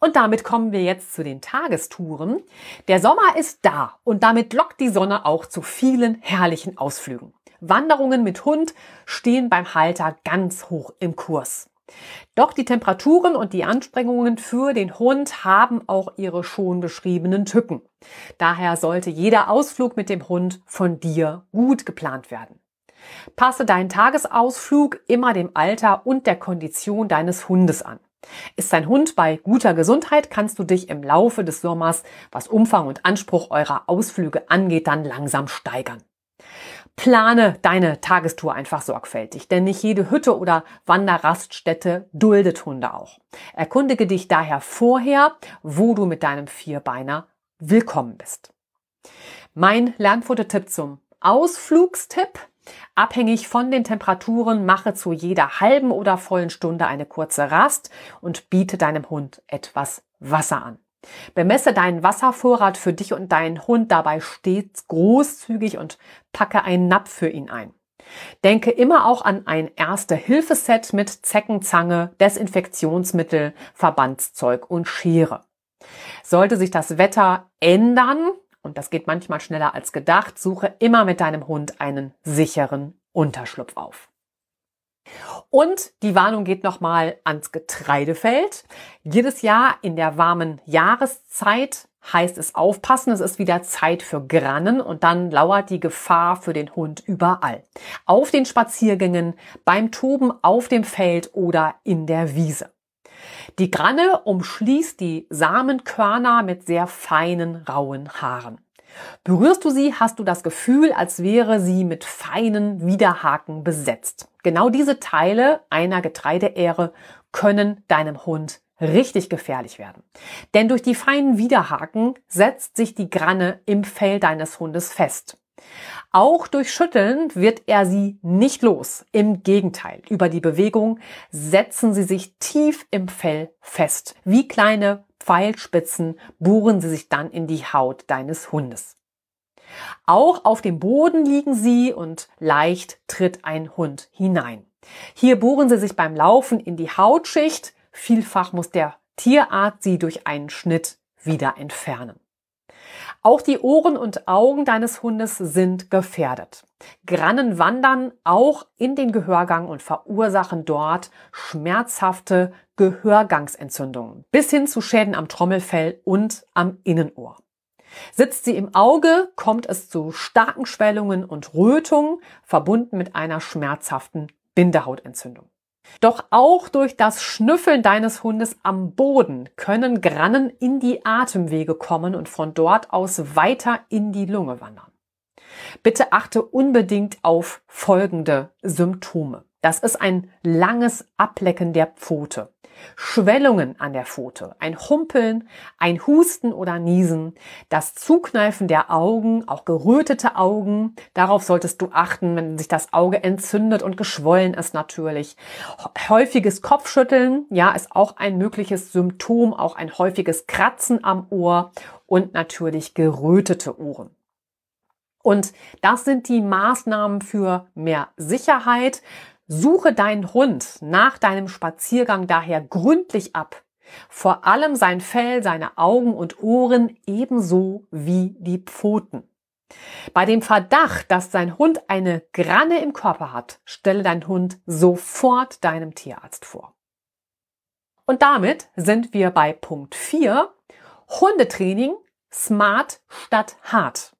Und damit kommen wir jetzt zu den Tagestouren. Der Sommer ist da und damit lockt die Sonne auch zu vielen herrlichen Ausflügen. Wanderungen mit Hund stehen beim Halter ganz hoch im Kurs. Doch die Temperaturen und die Anstrengungen für den Hund haben auch ihre schon beschriebenen Tücken. Daher sollte jeder Ausflug mit dem Hund von dir gut geplant werden. Passe deinen Tagesausflug immer dem Alter und der Kondition deines Hundes an. Ist dein Hund bei guter Gesundheit, kannst du dich im Laufe des Sommers, was Umfang und Anspruch eurer Ausflüge angeht, dann langsam steigern. Plane deine Tagestour einfach sorgfältig, denn nicht jede Hütte oder Wanderraststätte duldet Hunde auch. Erkundige dich daher vorher, wo du mit deinem Vierbeiner willkommen bist. Mein Lernfototipp zum Ausflugstipp. Abhängig von den Temperaturen mache zu jeder halben oder vollen Stunde eine kurze Rast und biete deinem Hund etwas Wasser an. Bemesse deinen Wasservorrat für dich und deinen Hund dabei stets großzügig und packe einen Napf für ihn ein. Denke immer auch an ein Erste-Hilfe-Set mit Zeckenzange, Desinfektionsmittel, Verbandszeug und Schere. Sollte sich das Wetter ändern, und das geht manchmal schneller als gedacht, suche immer mit deinem Hund einen sicheren Unterschlupf auf. Und die Warnung geht nochmal ans Getreidefeld. Jedes Jahr in der warmen Jahreszeit heißt es aufpassen, es ist wieder Zeit für Grannen und dann lauert die Gefahr für den Hund überall. Auf den Spaziergängen, beim Toben auf dem Feld oder in der Wiese. Die Granne umschließt die Samenkörner mit sehr feinen, rauen Haaren. Berührst du sie, hast du das Gefühl, als wäre sie mit feinen Widerhaken besetzt. Genau diese Teile einer Getreideähre können deinem Hund richtig gefährlich werden. Denn durch die feinen Widerhaken setzt sich die Granne im Fell deines Hundes fest. Auch durch Schütteln wird er sie nicht los. Im Gegenteil, über die Bewegung setzen sie sich tief im Fell fest. Wie kleine Pfeilspitzen bohren sie sich dann in die Haut deines Hundes. Auch auf dem Boden liegen sie und leicht tritt ein Hund hinein. Hier bohren sie sich beim Laufen in die Hautschicht. Vielfach muss der Tierarzt sie durch einen Schnitt wieder entfernen. Auch die Ohren und Augen deines Hundes sind gefährdet. Grannen wandern auch in den Gehörgang und verursachen dort schmerzhafte Gehörgangsentzündungen bis hin zu Schäden am Trommelfell und am Innenohr. Sitzt sie im Auge, kommt es zu starken Schwellungen und Rötungen, verbunden mit einer schmerzhaften Bindehautentzündung. Doch auch durch das Schnüffeln deines Hundes am Boden können Grannen in die Atemwege kommen und von dort aus weiter in die Lunge wandern. Bitte achte unbedingt auf folgende Symptome. Das ist ein langes Ablecken der Pfote. Schwellungen an der Pfote, ein Humpeln, ein Husten oder Niesen, das Zukneifen der Augen, auch gerötete Augen. Darauf solltest du achten, wenn sich das Auge entzündet und geschwollen ist natürlich. Häufiges Kopfschütteln, ja, ist auch ein mögliches Symptom, auch ein häufiges Kratzen am Ohr und natürlich gerötete Ohren. Und das sind die Maßnahmen für mehr Sicherheit. Suche deinen Hund nach deinem Spaziergang daher gründlich ab. Vor allem sein Fell, seine Augen und Ohren ebenso wie die Pfoten. Bei dem Verdacht, dass dein Hund eine Granne im Körper hat, stelle dein Hund sofort deinem Tierarzt vor. Und damit sind wir bei Punkt 4. Hundetraining smart statt hart.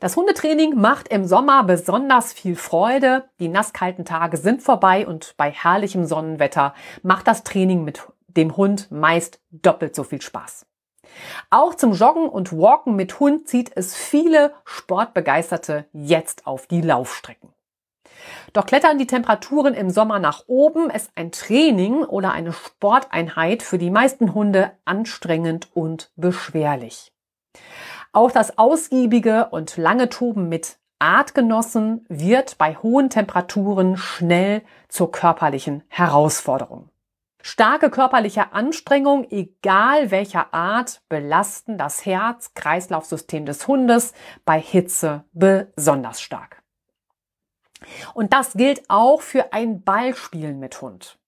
Das Hundetraining macht im Sommer besonders viel Freude. Die nasskalten Tage sind vorbei und bei herrlichem Sonnenwetter macht das Training mit dem Hund meist doppelt so viel Spaß. Auch zum Joggen und Walken mit Hund zieht es viele Sportbegeisterte jetzt auf die Laufstrecken. Doch klettern die Temperaturen im Sommer nach oben, ist ein Training oder eine Sporteinheit für die meisten Hunde anstrengend und beschwerlich. Auch das ausgiebige und lange Toben mit Artgenossen wird bei hohen Temperaturen schnell zur körperlichen Herausforderung. Starke körperliche Anstrengung, egal welcher Art, belasten das Herz-Kreislaufsystem des Hundes bei Hitze besonders stark. Und das gilt auch für ein Ballspielen mit Hund.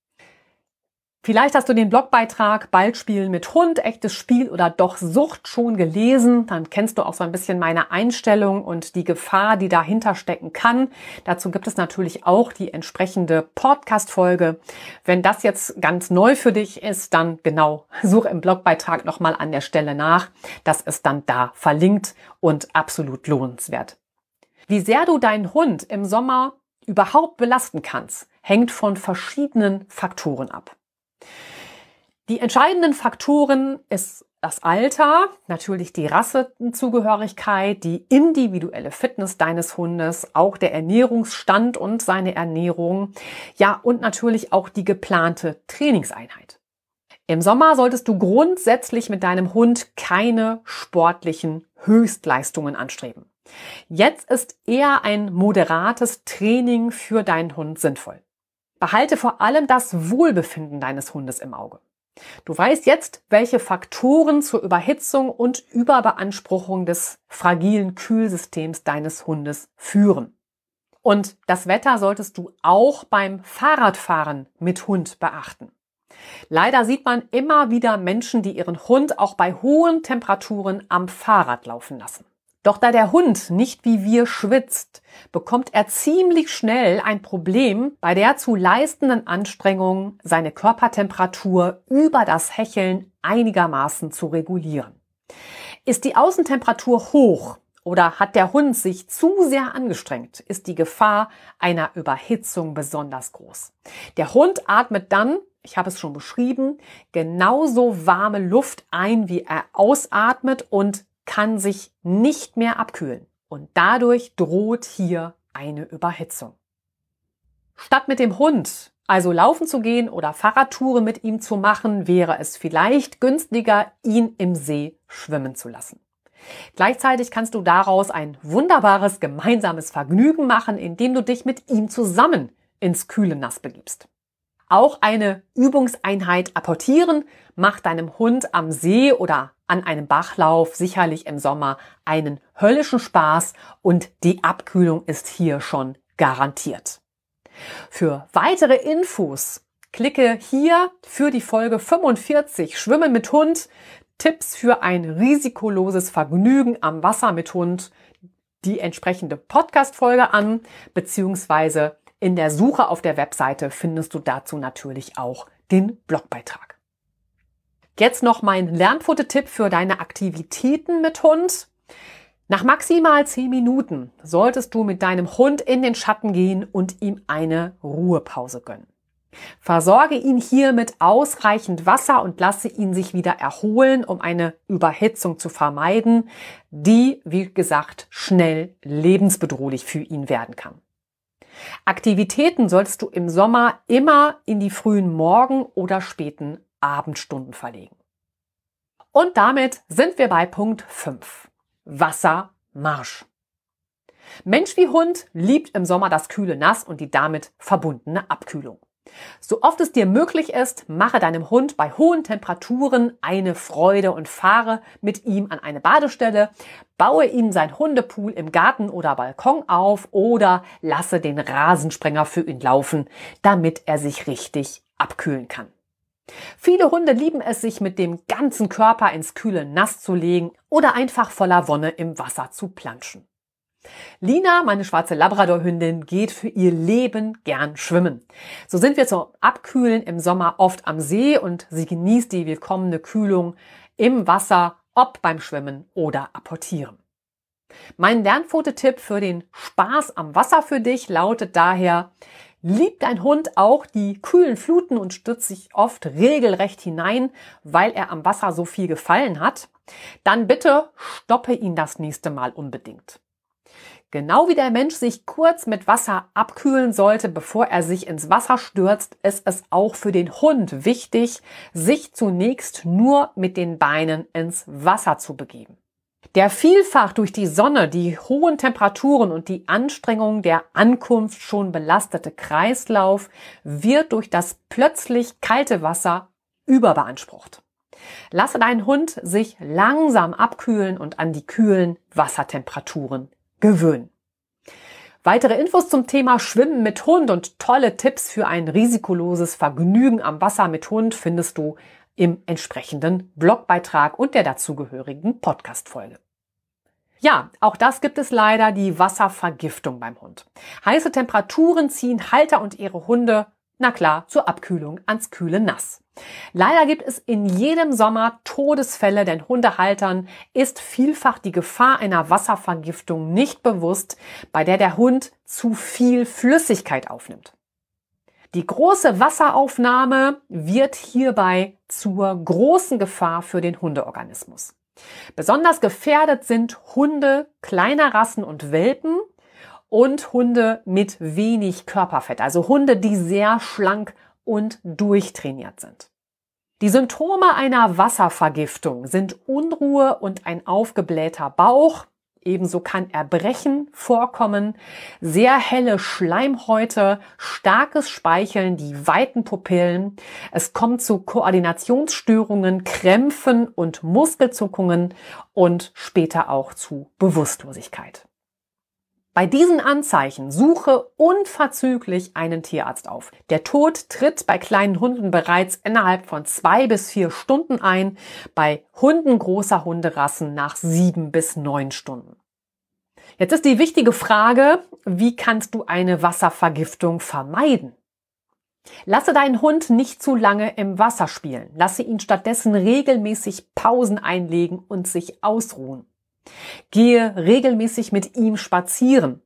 Vielleicht hast du den Blogbeitrag Ballspielen mit Hund, echtes Spiel oder doch Sucht schon gelesen. Dann kennst du auch so ein bisschen meine Einstellung und die Gefahr, die dahinter stecken kann. Dazu gibt es natürlich auch die entsprechende Podcast-Folge. Wenn das jetzt ganz neu für dich ist, dann genau, such im Blogbeitrag nochmal an der Stelle nach. Das ist dann da verlinkt und absolut lohnenswert. Wie sehr du deinen Hund im Sommer überhaupt belasten kannst, hängt von verschiedenen Faktoren ab. Die entscheidenden Faktoren ist das Alter, natürlich die Rassenzugehörigkeit, die individuelle Fitness deines Hundes, auch der Ernährungsstand und seine Ernährung, ja und natürlich auch die geplante Trainingseinheit. Im Sommer solltest du grundsätzlich mit deinem Hund keine sportlichen Höchstleistungen anstreben. Jetzt ist eher ein moderates Training für deinen Hund sinnvoll. Behalte vor allem das Wohlbefinden deines Hundes im Auge. Du weißt jetzt, welche Faktoren zur Überhitzung und Überbeanspruchung des fragilen Kühlsystems deines Hundes führen. Und das Wetter solltest du auch beim Fahrradfahren mit Hund beachten. Leider sieht man immer wieder Menschen, die ihren Hund auch bei hohen Temperaturen am Fahrrad laufen lassen. Doch da der Hund nicht wie wir schwitzt, bekommt er ziemlich schnell ein Problem bei der zu leistenden Anstrengung, seine Körpertemperatur über das Hecheln einigermaßen zu regulieren. Ist die Außentemperatur hoch oder hat der Hund sich zu sehr angestrengt, ist die Gefahr einer Überhitzung besonders groß. Der Hund atmet dann, ich habe es schon beschrieben, genauso warme Luft ein, wie er ausatmet und kann sich nicht mehr abkühlen und dadurch droht hier eine Überhitzung. Statt mit dem Hund also laufen zu gehen oder Fahrradtouren mit ihm zu machen, wäre es vielleicht günstiger, ihn im See schwimmen zu lassen. Gleichzeitig kannst du daraus ein wunderbares gemeinsames Vergnügen machen, indem du dich mit ihm zusammen ins kühle Nass begibst. Auch eine Übungseinheit apportieren. Macht deinem Hund am See oder an einem Bachlauf sicherlich im Sommer einen höllischen Spaß und die Abkühlung ist hier schon garantiert. Für weitere Infos klicke hier für die Folge 45 Schwimmen mit Hund. Tipps für ein risikoloses Vergnügen am Wasser mit Hund. Die entsprechende Podcast-Folge an, beziehungsweise in der Suche auf der Webseite findest du dazu natürlich auch den Blogbeitrag. Jetzt noch mein Lernpfote-Tipp für deine Aktivitäten mit Hund. Nach maximal 10 Minuten solltest du mit deinem Hund in den Schatten gehen und ihm eine Ruhepause gönnen. Versorge ihn hier mit ausreichend Wasser und lasse ihn sich wieder erholen, um eine Überhitzung zu vermeiden, die, wie gesagt, schnell lebensbedrohlich für ihn werden kann. Aktivitäten solltest du im Sommer immer in die frühen Morgen- oder späten Abendstunden verlegen. Und damit sind wir bei Punkt 5. Wassermarsch. Mensch wie Hund liebt im Sommer das kühle Nass und die damit verbundene Abkühlung. So oft es dir möglich ist, mache deinem Hund bei hohen Temperaturen eine Freude und fahre mit ihm an eine Badestelle, baue ihm sein Hundepool im Garten oder Balkon auf oder lasse den Rasensprenger für ihn laufen, damit er sich richtig abkühlen kann. Viele Hunde lieben es, sich mit dem ganzen Körper ins kühle Nass zu legen oder einfach voller Wonne im Wasser zu planschen. Lina, meine schwarze Labradorhündin, geht für ihr Leben gern schwimmen. So sind wir zum Abkühlen im Sommer oft am See und sie genießt die willkommene Kühlung im Wasser, ob beim Schwimmen oder Apportieren. Mein Lernfototipp für den Spaß am Wasser für dich lautet daher, Liebt dein Hund auch die kühlen Fluten und stürzt sich oft regelrecht hinein, weil er am Wasser so viel gefallen hat? Dann bitte stoppe ihn das nächste Mal unbedingt. Genau wie der Mensch sich kurz mit Wasser abkühlen sollte, bevor er sich ins Wasser stürzt, ist es auch für den Hund wichtig, sich zunächst nur mit den Beinen ins Wasser zu begeben. Der vielfach durch die Sonne, die hohen Temperaturen und die Anstrengung der Ankunft schon belastete Kreislauf wird durch das plötzlich kalte Wasser überbeansprucht. Lasse deinen Hund sich langsam abkühlen und an die kühlen Wassertemperaturen gewöhnen. Weitere Infos zum Thema Schwimmen mit Hund und tolle Tipps für ein risikoloses Vergnügen am Wasser mit Hund findest du im entsprechenden Blogbeitrag und der dazugehörigen Podcast-Folge. Ja, auch das gibt es leider, die Wasservergiftung beim Hund. Heiße Temperaturen ziehen Halter und ihre Hunde, na klar, zur Abkühlung ans kühle Nass. Leider gibt es in jedem Sommer Todesfälle, denn Hundehaltern ist vielfach die Gefahr einer Wasservergiftung nicht bewusst, bei der der Hund zu viel Flüssigkeit aufnimmt. Die große Wasseraufnahme wird hierbei zur großen Gefahr für den Hundeorganismus. Besonders gefährdet sind Hunde kleiner Rassen und Welpen und Hunde mit wenig Körperfett, also Hunde, die sehr schlank und durchtrainiert sind. Die Symptome einer Wasservergiftung sind Unruhe und ein aufgeblähter Bauch. Ebenso kann Erbrechen vorkommen, sehr helle Schleimhäute, starkes Speicheln, die weiten Pupillen. Es kommt zu Koordinationsstörungen, Krämpfen und Muskelzuckungen und später auch zu Bewusstlosigkeit. Bei diesen Anzeichen suche unverzüglich einen Tierarzt auf. Der Tod tritt bei kleinen Hunden bereits innerhalb von zwei bis vier Stunden ein, bei Hunden großer Hunderassen nach sieben bis neun Stunden. Jetzt ist die wichtige Frage, wie kannst du eine Wasservergiftung vermeiden? Lasse deinen Hund nicht zu lange im Wasser spielen. Lasse ihn stattdessen regelmäßig Pausen einlegen und sich ausruhen. Gehe regelmäßig mit ihm spazieren.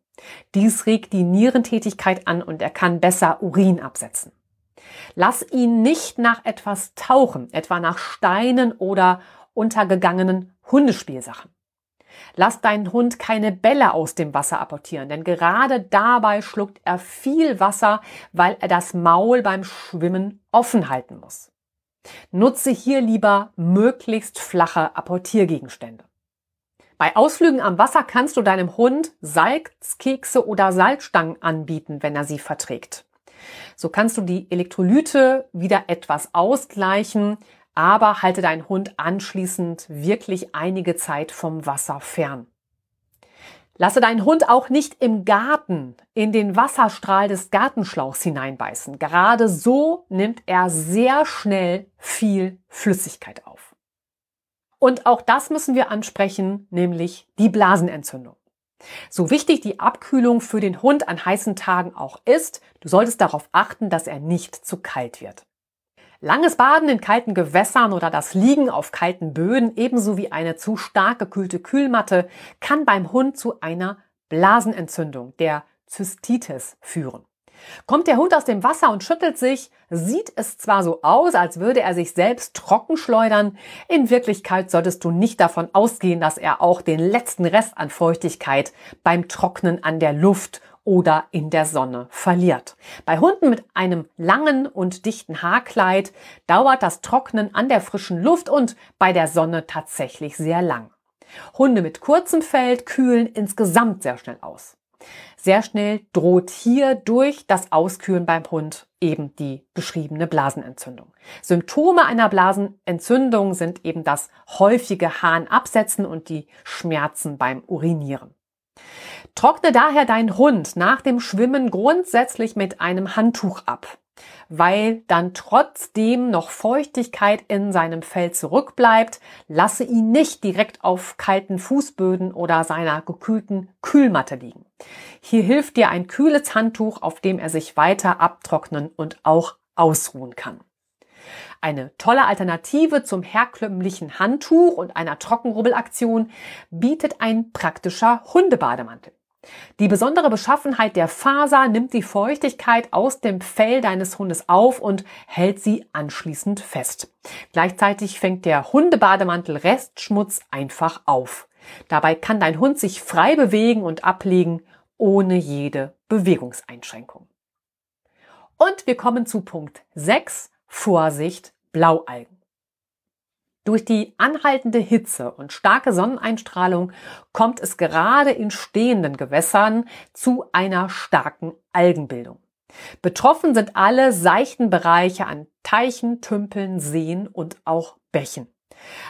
Dies regt die Nierentätigkeit an und er kann besser Urin absetzen. Lass ihn nicht nach etwas tauchen, etwa nach Steinen oder untergegangenen Hundespielsachen. Lass deinen Hund keine Bälle aus dem Wasser apportieren, denn gerade dabei schluckt er viel Wasser, weil er das Maul beim Schwimmen offen halten muss. Nutze hier lieber möglichst flache Apportiergegenstände. Bei Ausflügen am Wasser kannst du deinem Hund Salzkekse oder Salzstangen anbieten, wenn er sie verträgt. So kannst du die Elektrolyte wieder etwas ausgleichen, aber halte deinen Hund anschließend wirklich einige Zeit vom Wasser fern. Lasse deinen Hund auch nicht im Garten in den Wasserstrahl des Gartenschlauchs hineinbeißen. Gerade so nimmt er sehr schnell viel Flüssigkeit auf. Und auch das müssen wir ansprechen, nämlich die Blasenentzündung. So wichtig die Abkühlung für den Hund an heißen Tagen auch ist, du solltest darauf achten, dass er nicht zu kalt wird. Langes Baden in kalten Gewässern oder das Liegen auf kalten Böden ebenso wie eine zu stark gekühlte Kühlmatte kann beim Hund zu einer Blasenentzündung, der Zystitis, führen. Kommt der Hund aus dem Wasser und schüttelt sich, sieht es zwar so aus, als würde er sich selbst trocken schleudern, in Wirklichkeit solltest du nicht davon ausgehen, dass er auch den letzten Rest an Feuchtigkeit beim Trocknen an der Luft oder in der Sonne verliert. Bei Hunden mit einem langen und dichten Haarkleid dauert das Trocknen an der frischen Luft und bei der Sonne tatsächlich sehr lang. Hunde mit kurzem Fell kühlen insgesamt sehr schnell aus. Sehr schnell droht hier durch das Auskühlen beim Hund eben die beschriebene Blasenentzündung. Symptome einer Blasenentzündung sind eben das häufige Harnabsetzen und die Schmerzen beim Urinieren. Trockne daher deinen Hund nach dem Schwimmen grundsätzlich mit einem Handtuch ab weil dann trotzdem noch Feuchtigkeit in seinem Fell zurückbleibt. Lasse ihn nicht direkt auf kalten Fußböden oder seiner gekühlten Kühlmatte liegen. Hier hilft dir ein kühles Handtuch, auf dem er sich weiter abtrocknen und auch ausruhen kann. Eine tolle Alternative zum herkömmlichen Handtuch und einer Trockenrubbelaktion bietet ein praktischer Hundebademantel. Die besondere Beschaffenheit der Faser nimmt die Feuchtigkeit aus dem Fell deines Hundes auf und hält sie anschließend fest. Gleichzeitig fängt der Hundebademantel Restschmutz einfach auf. Dabei kann dein Hund sich frei bewegen und ablegen, ohne jede Bewegungseinschränkung. Und wir kommen zu Punkt 6. Vorsicht, Blaualgen. Durch die anhaltende Hitze und starke Sonneneinstrahlung kommt es gerade in stehenden Gewässern zu einer starken Algenbildung. Betroffen sind alle seichten Bereiche an Teichen, Tümpeln, Seen und auch Bächen.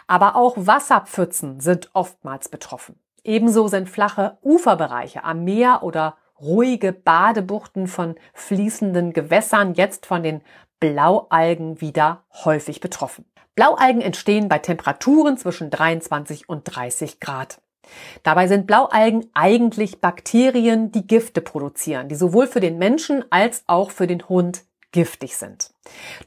Aber auch Wasserpfützen sind oftmals betroffen. Ebenso sind flache Uferbereiche am Meer oder ruhige Badebuchten von fließenden Gewässern jetzt von den Blaualgen wieder häufig betroffen. Blaualgen entstehen bei Temperaturen zwischen 23 und 30 Grad. Dabei sind Blaualgen eigentlich Bakterien, die Gifte produzieren, die sowohl für den Menschen als auch für den Hund giftig sind.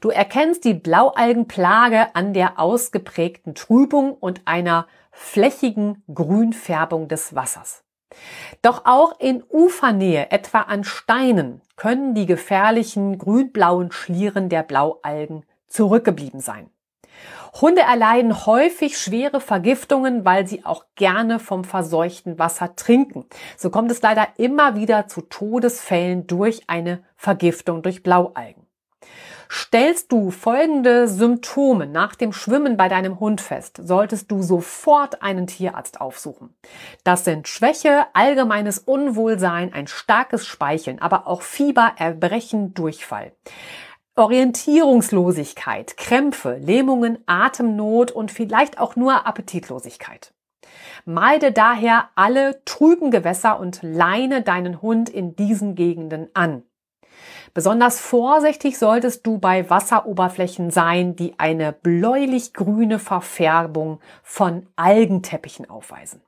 Du erkennst die Blaualgenplage an der ausgeprägten Trübung und einer flächigen Grünfärbung des Wassers. Doch auch in Ufernähe, etwa an Steinen, können die gefährlichen grünblauen Schlieren der Blaualgen zurückgeblieben sein. Hunde erleiden häufig schwere Vergiftungen, weil sie auch gerne vom verseuchten Wasser trinken. So kommt es leider immer wieder zu Todesfällen durch eine Vergiftung durch Blaualgen. Stellst du folgende Symptome nach dem Schwimmen bei deinem Hund fest, solltest du sofort einen Tierarzt aufsuchen. Das sind Schwäche, allgemeines Unwohlsein, ein starkes Speicheln, aber auch Fieber, Erbrechen, Durchfall. Orientierungslosigkeit, Krämpfe, Lähmungen, Atemnot und vielleicht auch nur Appetitlosigkeit. Meide daher alle trüben Gewässer und leine deinen Hund in diesen Gegenden an. Besonders vorsichtig solltest du bei Wasseroberflächen sein, die eine bläulich-grüne Verfärbung von Algenteppichen aufweisen.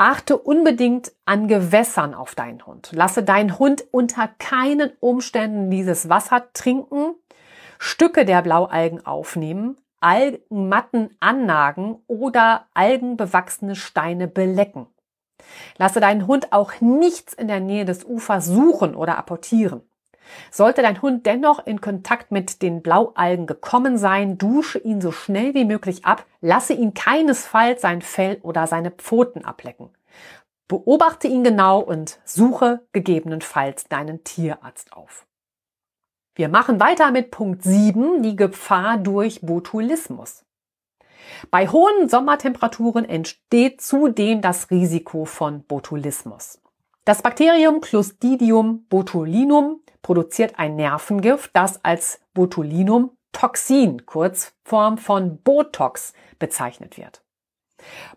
Achte unbedingt an Gewässern auf deinen Hund. Lasse deinen Hund unter keinen Umständen dieses Wasser trinken, Stücke der Blaualgen aufnehmen, Algenmatten annagen oder algenbewachsene Steine belecken. Lasse deinen Hund auch nichts in der Nähe des Ufers suchen oder apportieren. Sollte dein Hund dennoch in Kontakt mit den Blaualgen gekommen sein, dusche ihn so schnell wie möglich ab, lasse ihn keinesfalls sein Fell oder seine Pfoten ablecken. Beobachte ihn genau und suche gegebenenfalls deinen Tierarzt auf. Wir machen weiter mit Punkt 7, die Gefahr durch Botulismus. Bei hohen Sommertemperaturen entsteht zudem das Risiko von Botulismus. Das Bakterium Clostridium botulinum produziert ein Nervengift, das als Botulinum-Toxin, Kurzform von Botox, bezeichnet wird.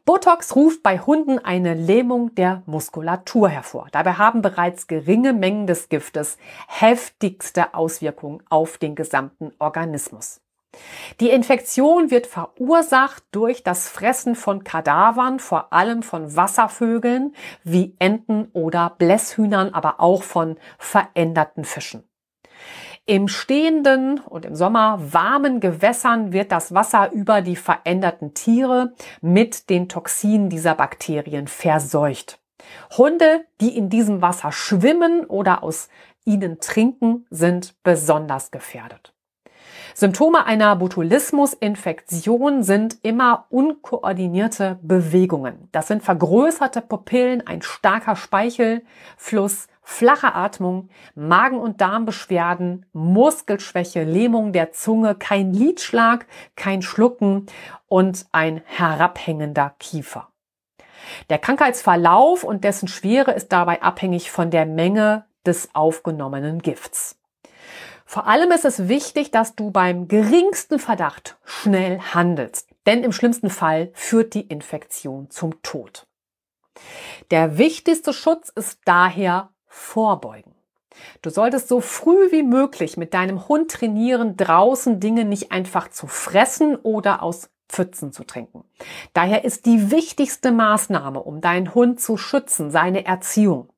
Botox ruft bei Hunden eine Lähmung der Muskulatur hervor. Dabei haben bereits geringe Mengen des Giftes heftigste Auswirkungen auf den gesamten Organismus. Die Infektion wird verursacht durch das Fressen von Kadavern, vor allem von Wasservögeln wie Enten oder Blässhühnern, aber auch von veränderten Fischen. Im stehenden und im Sommer warmen Gewässern wird das Wasser über die veränderten Tiere mit den Toxinen dieser Bakterien verseucht. Hunde, die in diesem Wasser schwimmen oder aus ihnen trinken, sind besonders gefährdet. Symptome einer Botulismusinfektion sind immer unkoordinierte Bewegungen. Das sind vergrößerte Pupillen, ein starker Speichelfluss, flache Atmung, Magen- und Darmbeschwerden, Muskelschwäche, Lähmung der Zunge, kein Lidschlag, kein Schlucken und ein herabhängender Kiefer. Der Krankheitsverlauf und dessen Schwere ist dabei abhängig von der Menge des aufgenommenen Gifts. Vor allem ist es wichtig, dass du beim geringsten Verdacht schnell handelst, denn im schlimmsten Fall führt die Infektion zum Tod. Der wichtigste Schutz ist daher Vorbeugen. Du solltest so früh wie möglich mit deinem Hund trainieren, draußen Dinge nicht einfach zu fressen oder aus Pfützen zu trinken. Daher ist die wichtigste Maßnahme, um deinen Hund zu schützen, seine Erziehung.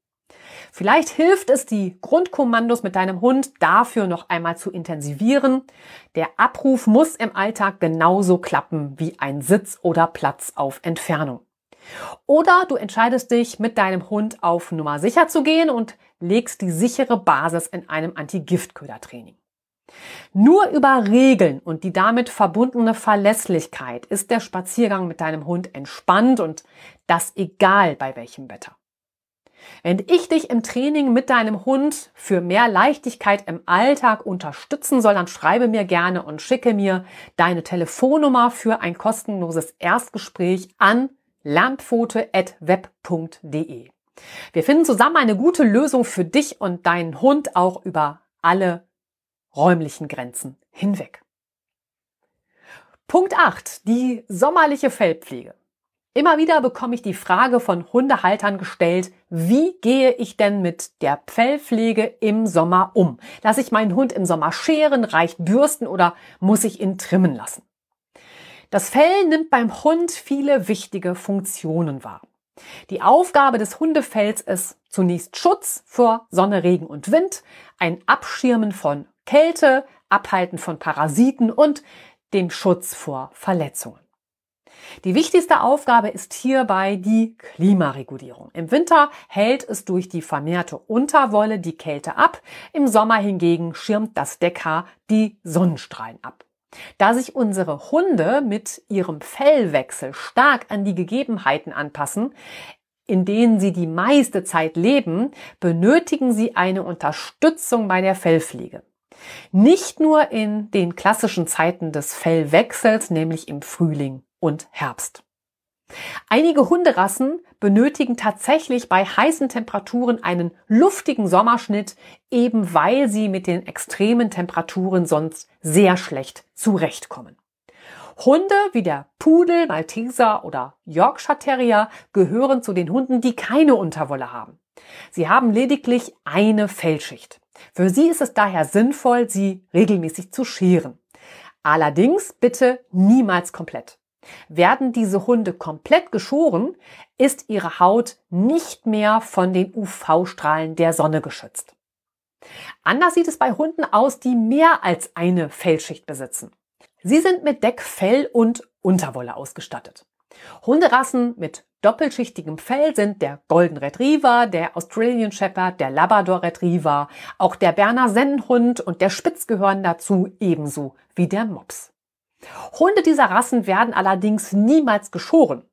Vielleicht hilft es, die Grundkommandos mit deinem Hund dafür noch einmal zu intensivieren. Der Abruf muss im Alltag genauso klappen wie ein Sitz oder Platz auf Entfernung. Oder du entscheidest dich, mit deinem Hund auf Nummer sicher zu gehen und legst die sichere Basis in einem Anti-Giftköder-Training. Nur über Regeln und die damit verbundene Verlässlichkeit ist der Spaziergang mit deinem Hund entspannt und das egal bei welchem Wetter. Wenn ich dich im Training mit deinem Hund für mehr Leichtigkeit im Alltag unterstützen soll, dann schreibe mir gerne und schicke mir deine Telefonnummer für ein kostenloses Erstgespräch an lernpfote.web.de. Wir finden zusammen eine gute Lösung für dich und deinen Hund auch über alle räumlichen Grenzen hinweg. Punkt 8. Die sommerliche Fellpflege. Immer wieder bekomme ich die Frage von Hundehaltern gestellt, wie gehe ich denn mit der Fellpflege im Sommer um? Lass ich meinen Hund im Sommer scheren, reicht bürsten oder muss ich ihn trimmen lassen? Das Fell nimmt beim Hund viele wichtige Funktionen wahr. Die Aufgabe des Hundefells ist zunächst Schutz vor Sonne, Regen und Wind, ein Abschirmen von Kälte, Abhalten von Parasiten und den Schutz vor Verletzungen. Die wichtigste Aufgabe ist hierbei die Klimaregulierung. Im Winter hält es durch die vermehrte Unterwolle die Kälte ab, im Sommer hingegen schirmt das Deckhaar die Sonnenstrahlen ab. Da sich unsere Hunde mit ihrem Fellwechsel stark an die Gegebenheiten anpassen, in denen sie die meiste Zeit leben, benötigen sie eine Unterstützung bei der Fellpflege. Nicht nur in den klassischen Zeiten des Fellwechsels, nämlich im Frühling und Herbst. Einige Hunderassen benötigen tatsächlich bei heißen Temperaturen einen luftigen Sommerschnitt, eben weil sie mit den extremen Temperaturen sonst sehr schlecht zurechtkommen. Hunde wie der Pudel, Malteser oder Yorkshire Terrier gehören zu den Hunden, die keine Unterwolle haben. Sie haben lediglich eine Fellschicht. Für sie ist es daher sinnvoll, sie regelmäßig zu scheren. Allerdings bitte niemals komplett. Werden diese Hunde komplett geschoren, ist ihre Haut nicht mehr von den UV-Strahlen der Sonne geschützt. Anders sieht es bei Hunden aus, die mehr als eine Fellschicht besitzen. Sie sind mit Deckfell und Unterwolle ausgestattet. Hunderassen mit doppelschichtigem Fell sind der Golden Retriever, der Australian Shepherd, der Labrador Retriever, auch der Berner Sennenhund und der Spitz gehören dazu, ebenso wie der Mops. Hunde dieser Rassen werden allerdings niemals geschoren.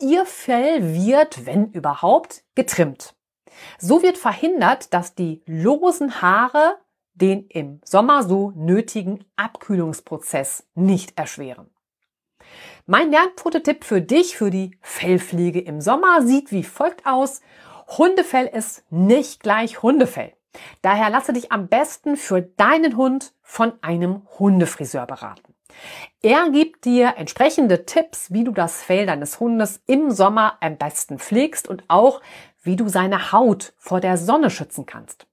Ihr Fell wird, wenn überhaupt, getrimmt. So wird verhindert, dass die losen Haare den im Sommer so nötigen Abkühlungsprozess nicht erschweren. Mein Lernprototyp für dich für die Fellpflege im Sommer sieht wie folgt aus. Hundefell ist nicht gleich Hundefell. Daher lasse dich am besten für deinen Hund von einem Hundefriseur beraten. Er gibt dir entsprechende Tipps, wie du das Fell deines Hundes im Sommer am besten pflegst und auch, wie du seine Haut vor der Sonne schützen kannst.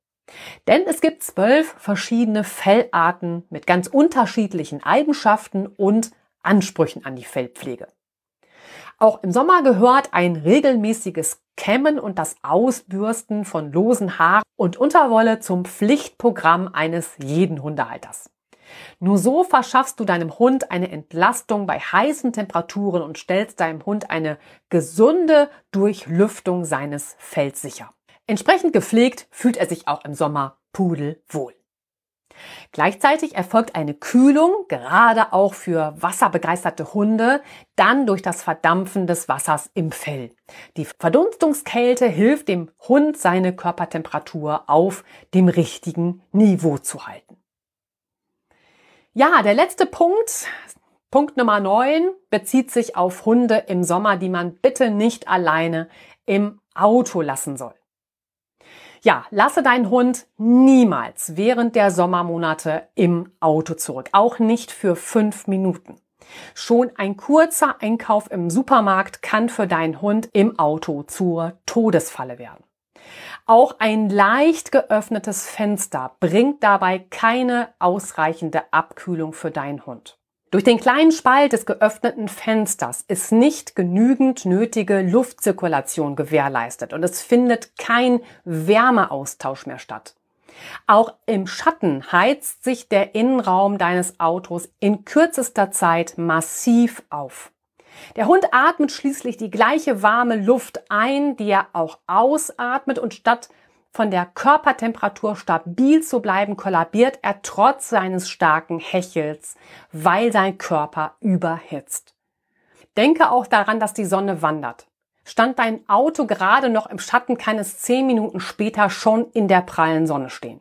Denn es gibt zwölf verschiedene Fellarten mit ganz unterschiedlichen Eigenschaften und Ansprüchen an die Fellpflege. Auch im Sommer gehört ein regelmäßiges Kämmen und das Ausbürsten von losen Haaren und Unterwolle zum Pflichtprogramm eines jeden Hundehalters. Nur so verschaffst du deinem Hund eine Entlastung bei heißen Temperaturen und stellst deinem Hund eine gesunde Durchlüftung seines Fells sicher. Entsprechend gepflegt fühlt er sich auch im Sommer pudelwohl. Gleichzeitig erfolgt eine Kühlung, gerade auch für wasserbegeisterte Hunde, dann durch das Verdampfen des Wassers im Fell. Die Verdunstungskälte hilft dem Hund, seine Körpertemperatur auf dem richtigen Niveau zu halten. Ja, der letzte Punkt, Punkt Nummer 9, bezieht sich auf Hunde im Sommer, die man bitte nicht alleine im Auto lassen soll. Ja, lasse deinen Hund niemals während der Sommermonate im Auto zurück. Auch nicht für fünf Minuten. Schon ein kurzer Einkauf im Supermarkt kann für deinen Hund im Auto zur Todesfalle werden. Auch ein leicht geöffnetes Fenster bringt dabei keine ausreichende Abkühlung für deinen Hund. Durch den kleinen Spalt des geöffneten Fensters ist nicht genügend nötige Luftzirkulation gewährleistet und es findet kein Wärmeaustausch mehr statt. Auch im Schatten heizt sich der Innenraum deines Autos in kürzester Zeit massiv auf. Der Hund atmet schließlich die gleiche warme Luft ein, die er auch ausatmet und statt von der Körpertemperatur stabil zu bleiben, kollabiert er trotz seines starken Hechels, weil sein Körper überhitzt. Denke auch daran, dass die Sonne wandert. Stand dein Auto gerade noch im Schatten, kann es zehn Minuten später schon in der prallen Sonne stehen.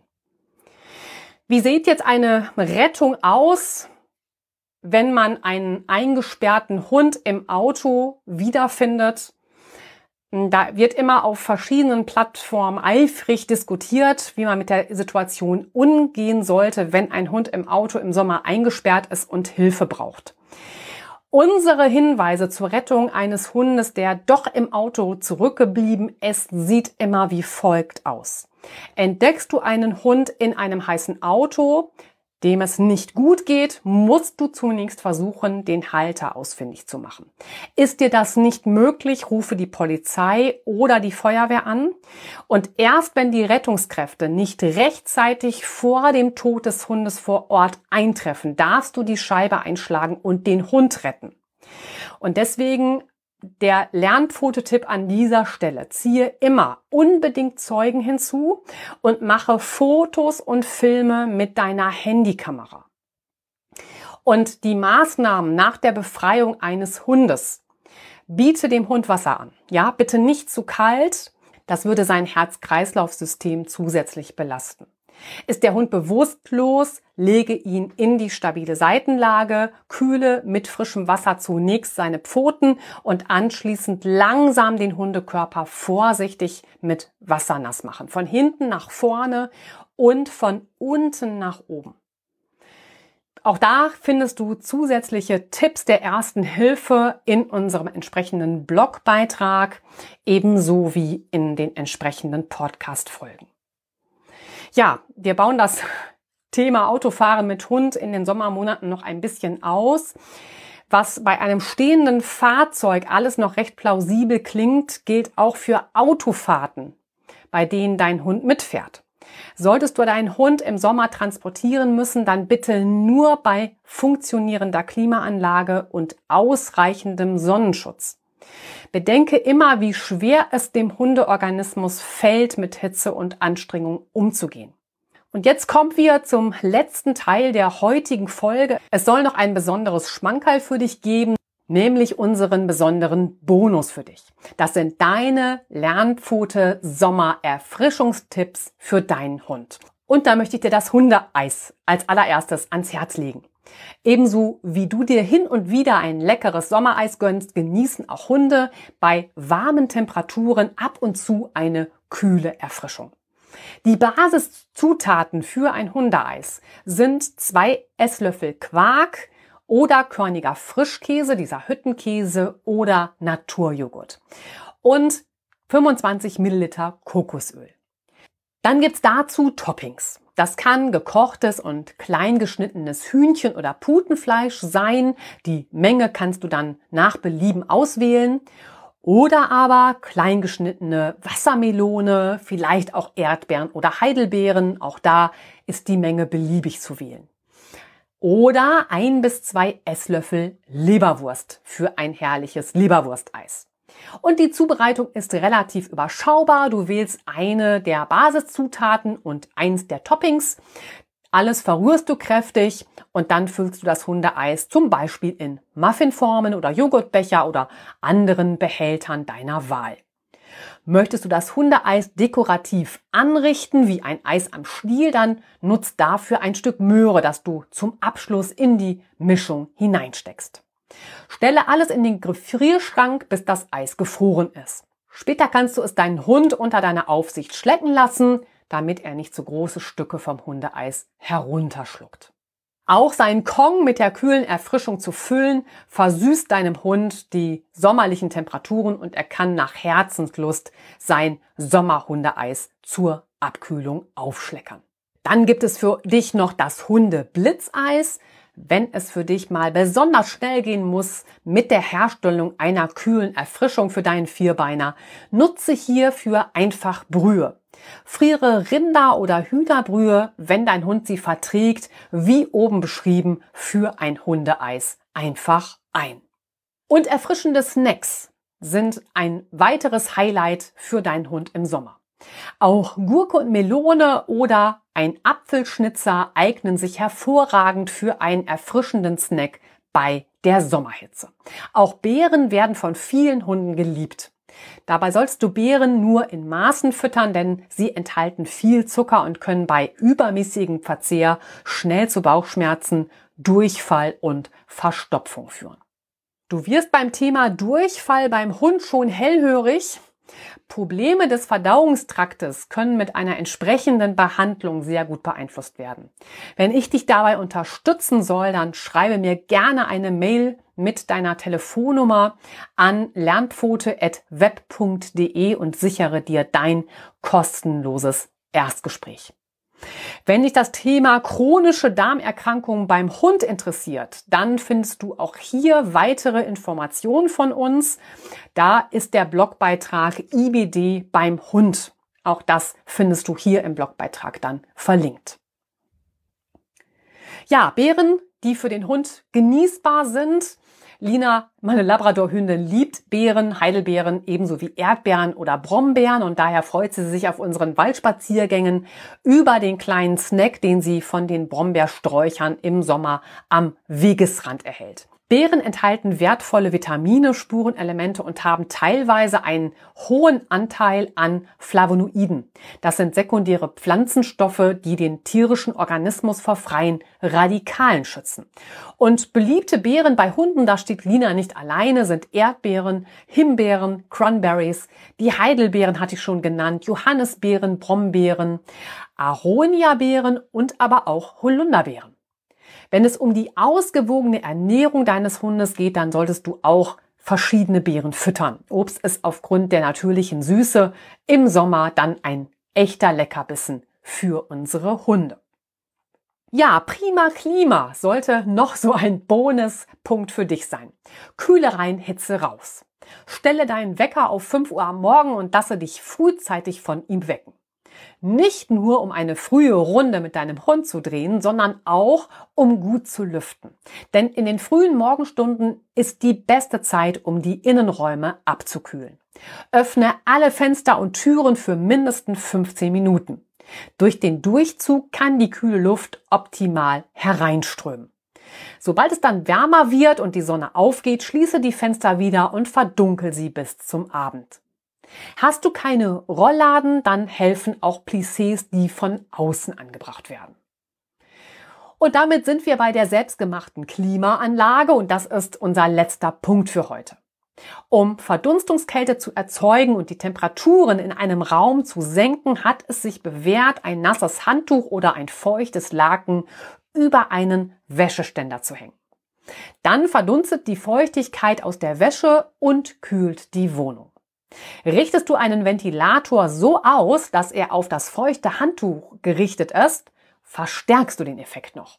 Wie sieht jetzt eine Rettung aus, wenn man einen eingesperrten Hund im Auto wiederfindet? Da wird immer auf verschiedenen Plattformen eifrig diskutiert, wie man mit der Situation umgehen sollte, wenn ein Hund im Auto im Sommer eingesperrt ist und Hilfe braucht. Unsere Hinweise zur Rettung eines Hundes, der doch im Auto zurückgeblieben ist, sieht immer wie folgt aus. Entdeckst du einen Hund in einem heißen Auto, dem es nicht gut geht, musst du zunächst versuchen, den Halter ausfindig zu machen. Ist dir das nicht möglich, rufe die Polizei oder die Feuerwehr an. Und erst wenn die Rettungskräfte nicht rechtzeitig vor dem Tod des Hundes vor Ort eintreffen, darfst du die Scheibe einschlagen und den Hund retten. Und deswegen der Lernpfote-Tipp an dieser Stelle. Ziehe immer unbedingt Zeugen hinzu und mache Fotos und Filme mit deiner Handykamera. Und die Maßnahmen nach der Befreiung eines Hundes. Biete dem Hund Wasser an. Ja, bitte nicht zu kalt. Das würde sein Herz-Kreislauf-System zusätzlich belasten. Ist der Hund bewusstlos, lege ihn in die stabile Seitenlage, kühle mit frischem Wasser zunächst seine Pfoten und anschließend langsam den Hundekörper vorsichtig mit Wasser nass machen. Von hinten nach vorne und von unten nach oben. Auch da findest du zusätzliche Tipps der ersten Hilfe in unserem entsprechenden Blogbeitrag, ebenso wie in den entsprechenden Podcast-Folgen. Ja, wir bauen das Thema Autofahren mit Hund in den Sommermonaten noch ein bisschen aus. Was bei einem stehenden Fahrzeug alles noch recht plausibel klingt, gilt auch für Autofahrten, bei denen dein Hund mitfährt. Solltest du deinen Hund im Sommer transportieren müssen, dann bitte nur bei funktionierender Klimaanlage und ausreichendem Sonnenschutz. Bedenke immer, wie schwer es dem Hundeorganismus fällt, mit Hitze und Anstrengung umzugehen. Und jetzt kommen wir zum letzten Teil der heutigen Folge. Es soll noch ein besonderes Schmankerl für dich geben, nämlich unseren besonderen Bonus für dich. Das sind deine Lernpfote Sommer Erfrischungstipps für deinen Hund. Und da möchte ich dir das Hundeeis als allererstes ans Herz legen. Ebenso wie du dir hin und wieder ein leckeres Sommereis gönnst, genießen auch Hunde bei warmen Temperaturen ab und zu eine kühle Erfrischung. Die Basiszutaten für ein Hundeeis sind zwei Esslöffel Quark oder körniger Frischkäse, dieser Hüttenkäse oder Naturjoghurt und 25 Milliliter Kokosöl. Dann gibt's dazu Toppings. Das kann gekochtes und kleingeschnittenes Hühnchen oder Putenfleisch sein. Die Menge kannst du dann nach Belieben auswählen. Oder aber kleingeschnittene Wassermelone, vielleicht auch Erdbeeren oder Heidelbeeren. Auch da ist die Menge beliebig zu wählen. Oder ein bis zwei Esslöffel Leberwurst für ein herrliches Leberwursteis. Und die Zubereitung ist relativ überschaubar. Du wählst eine der Basiszutaten und eins der Toppings. Alles verrührst du kräftig und dann füllst du das Hundeeis zum Beispiel in Muffinformen oder Joghurtbecher oder anderen Behältern deiner Wahl. Möchtest du das Hundeeis dekorativ anrichten, wie ein Eis am Stiel, dann nutzt dafür ein Stück Möhre, das du zum Abschluss in die Mischung hineinsteckst. Stelle alles in den Gefrierschrank, bis das Eis gefroren ist. Später kannst du es deinen Hund unter deiner Aufsicht schlecken lassen, damit er nicht zu so große Stücke vom Hundeeis herunterschluckt. Auch seinen Kong mit der kühlen Erfrischung zu füllen, versüßt deinem Hund die sommerlichen Temperaturen und er kann nach Herzenslust sein Sommerhundeeis zur Abkühlung aufschleckern. Dann gibt es für dich noch das Hundeblitzeis wenn es für dich mal besonders schnell gehen muss mit der Herstellung einer kühlen Erfrischung für deinen Vierbeiner, nutze hierfür einfach Brühe. Friere Rinder- oder Hühnerbrühe, wenn dein Hund sie verträgt, wie oben beschrieben, für ein Hundeeis einfach ein. Und erfrischende Snacks sind ein weiteres Highlight für deinen Hund im Sommer. Auch Gurke und Melone oder ein Apfelschnitzer eignen sich hervorragend für einen erfrischenden Snack bei der Sommerhitze. Auch Beeren werden von vielen Hunden geliebt. Dabei sollst du Beeren nur in Maßen füttern, denn sie enthalten viel Zucker und können bei übermäßigem Verzehr schnell zu Bauchschmerzen, Durchfall und Verstopfung führen. Du wirst beim Thema Durchfall beim Hund schon hellhörig. Probleme des Verdauungstraktes können mit einer entsprechenden Behandlung sehr gut beeinflusst werden. Wenn ich dich dabei unterstützen soll, dann schreibe mir gerne eine Mail mit deiner Telefonnummer an lernpfote.web.de und sichere dir dein kostenloses Erstgespräch. Wenn dich das Thema chronische Darmerkrankungen beim Hund interessiert, dann findest du auch hier weitere Informationen von uns. Da ist der Blogbeitrag IBD beim Hund. Auch das findest du hier im Blogbeitrag dann verlinkt. Ja, Beeren, die für den Hund genießbar sind, Lina, meine Labradorhündin, liebt Beeren, Heidelbeeren ebenso wie Erdbeeren oder Brombeeren und daher freut sie sich auf unseren Waldspaziergängen über den kleinen Snack, den sie von den Brombeersträuchern im Sommer am Wegesrand erhält. Beeren enthalten wertvolle Vitamine, Spurenelemente und haben teilweise einen hohen Anteil an Flavonoiden. Das sind sekundäre Pflanzenstoffe, die den tierischen Organismus vor freien Radikalen schützen. Und beliebte Beeren bei Hunden, da steht Lina nicht alleine, sind Erdbeeren, Himbeeren, Cranberries, die Heidelbeeren hatte ich schon genannt, Johannisbeeren, Brombeeren, Aroniabeeren und aber auch Holunderbeeren. Wenn es um die ausgewogene Ernährung deines Hundes geht, dann solltest du auch verschiedene Beeren füttern. Obst ist aufgrund der natürlichen Süße im Sommer dann ein echter Leckerbissen für unsere Hunde. Ja, prima Klima sollte noch so ein Bonuspunkt für dich sein. Kühle rein, Hitze raus. Stelle deinen Wecker auf 5 Uhr am Morgen und lasse dich frühzeitig von ihm wecken. Nicht nur, um eine frühe Runde mit deinem Hund zu drehen, sondern auch, um gut zu lüften. Denn in den frühen Morgenstunden ist die beste Zeit, um die Innenräume abzukühlen. Öffne alle Fenster und Türen für mindestens 15 Minuten. Durch den Durchzug kann die kühle Luft optimal hereinströmen. Sobald es dann wärmer wird und die Sonne aufgeht, schließe die Fenster wieder und verdunkel sie bis zum Abend. Hast du keine Rollladen, dann helfen auch Plissés, die von außen angebracht werden. Und damit sind wir bei der selbstgemachten Klimaanlage und das ist unser letzter Punkt für heute. Um Verdunstungskälte zu erzeugen und die Temperaturen in einem Raum zu senken, hat es sich bewährt, ein nasses Handtuch oder ein feuchtes Laken über einen Wäscheständer zu hängen. Dann verdunstet die Feuchtigkeit aus der Wäsche und kühlt die Wohnung. Richtest du einen Ventilator so aus, dass er auf das feuchte Handtuch gerichtet ist, verstärkst du den Effekt noch.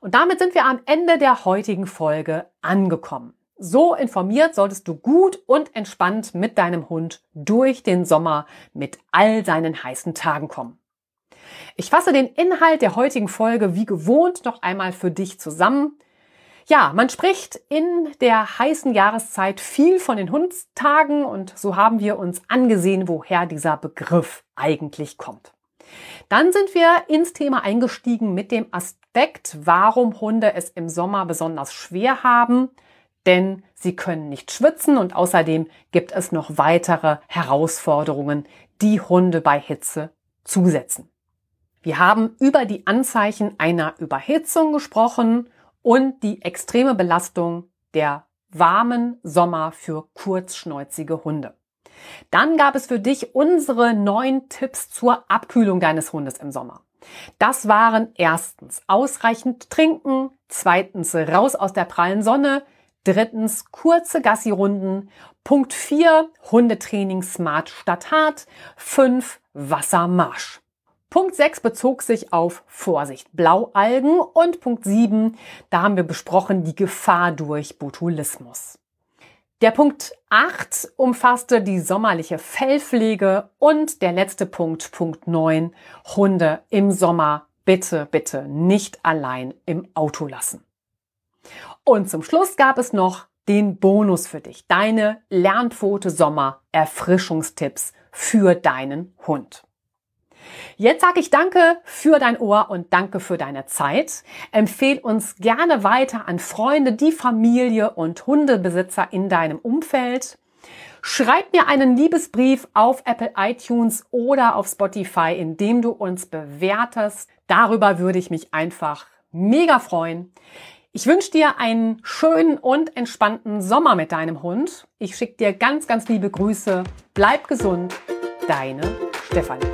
Und damit sind wir am Ende der heutigen Folge angekommen. So informiert solltest du gut und entspannt mit deinem Hund durch den Sommer mit all seinen heißen Tagen kommen. Ich fasse den Inhalt der heutigen Folge wie gewohnt noch einmal für dich zusammen. Ja, man spricht in der heißen Jahreszeit viel von den Hundstagen und so haben wir uns angesehen, woher dieser Begriff eigentlich kommt. Dann sind wir ins Thema eingestiegen mit dem Aspekt, warum Hunde es im Sommer besonders schwer haben, denn sie können nicht schwitzen und außerdem gibt es noch weitere Herausforderungen, die Hunde bei Hitze zusetzen. Wir haben über die Anzeichen einer Überhitzung gesprochen und die extreme Belastung der warmen Sommer für kurzschnäuzige Hunde. Dann gab es für dich unsere neun Tipps zur Abkühlung deines Hundes im Sommer. Das waren erstens ausreichend trinken, zweitens raus aus der prallen Sonne, drittens kurze Gassi-Runden, Punkt 4 Hundetraining smart statt hart, 5 Wassermarsch. Punkt 6 bezog sich auf Vorsicht Blaualgen und Punkt 7, da haben wir besprochen die Gefahr durch Botulismus. Der Punkt 8 umfasste die sommerliche Fellpflege und der letzte Punkt, Punkt 9, Hunde im Sommer bitte, bitte nicht allein im Auto lassen. Und zum Schluss gab es noch den Bonus für dich, deine Lernpfote Sommer Erfrischungstipps für deinen Hund. Jetzt sage ich danke für dein Ohr und danke für deine Zeit. Empfehl uns gerne weiter an Freunde, die Familie und Hundebesitzer in deinem Umfeld. Schreib mir einen Liebesbrief auf Apple iTunes oder auf Spotify, indem du uns bewertest. Darüber würde ich mich einfach mega freuen. Ich wünsche dir einen schönen und entspannten Sommer mit deinem Hund. Ich schicke dir ganz, ganz liebe Grüße. Bleib gesund. Deine Stefanie.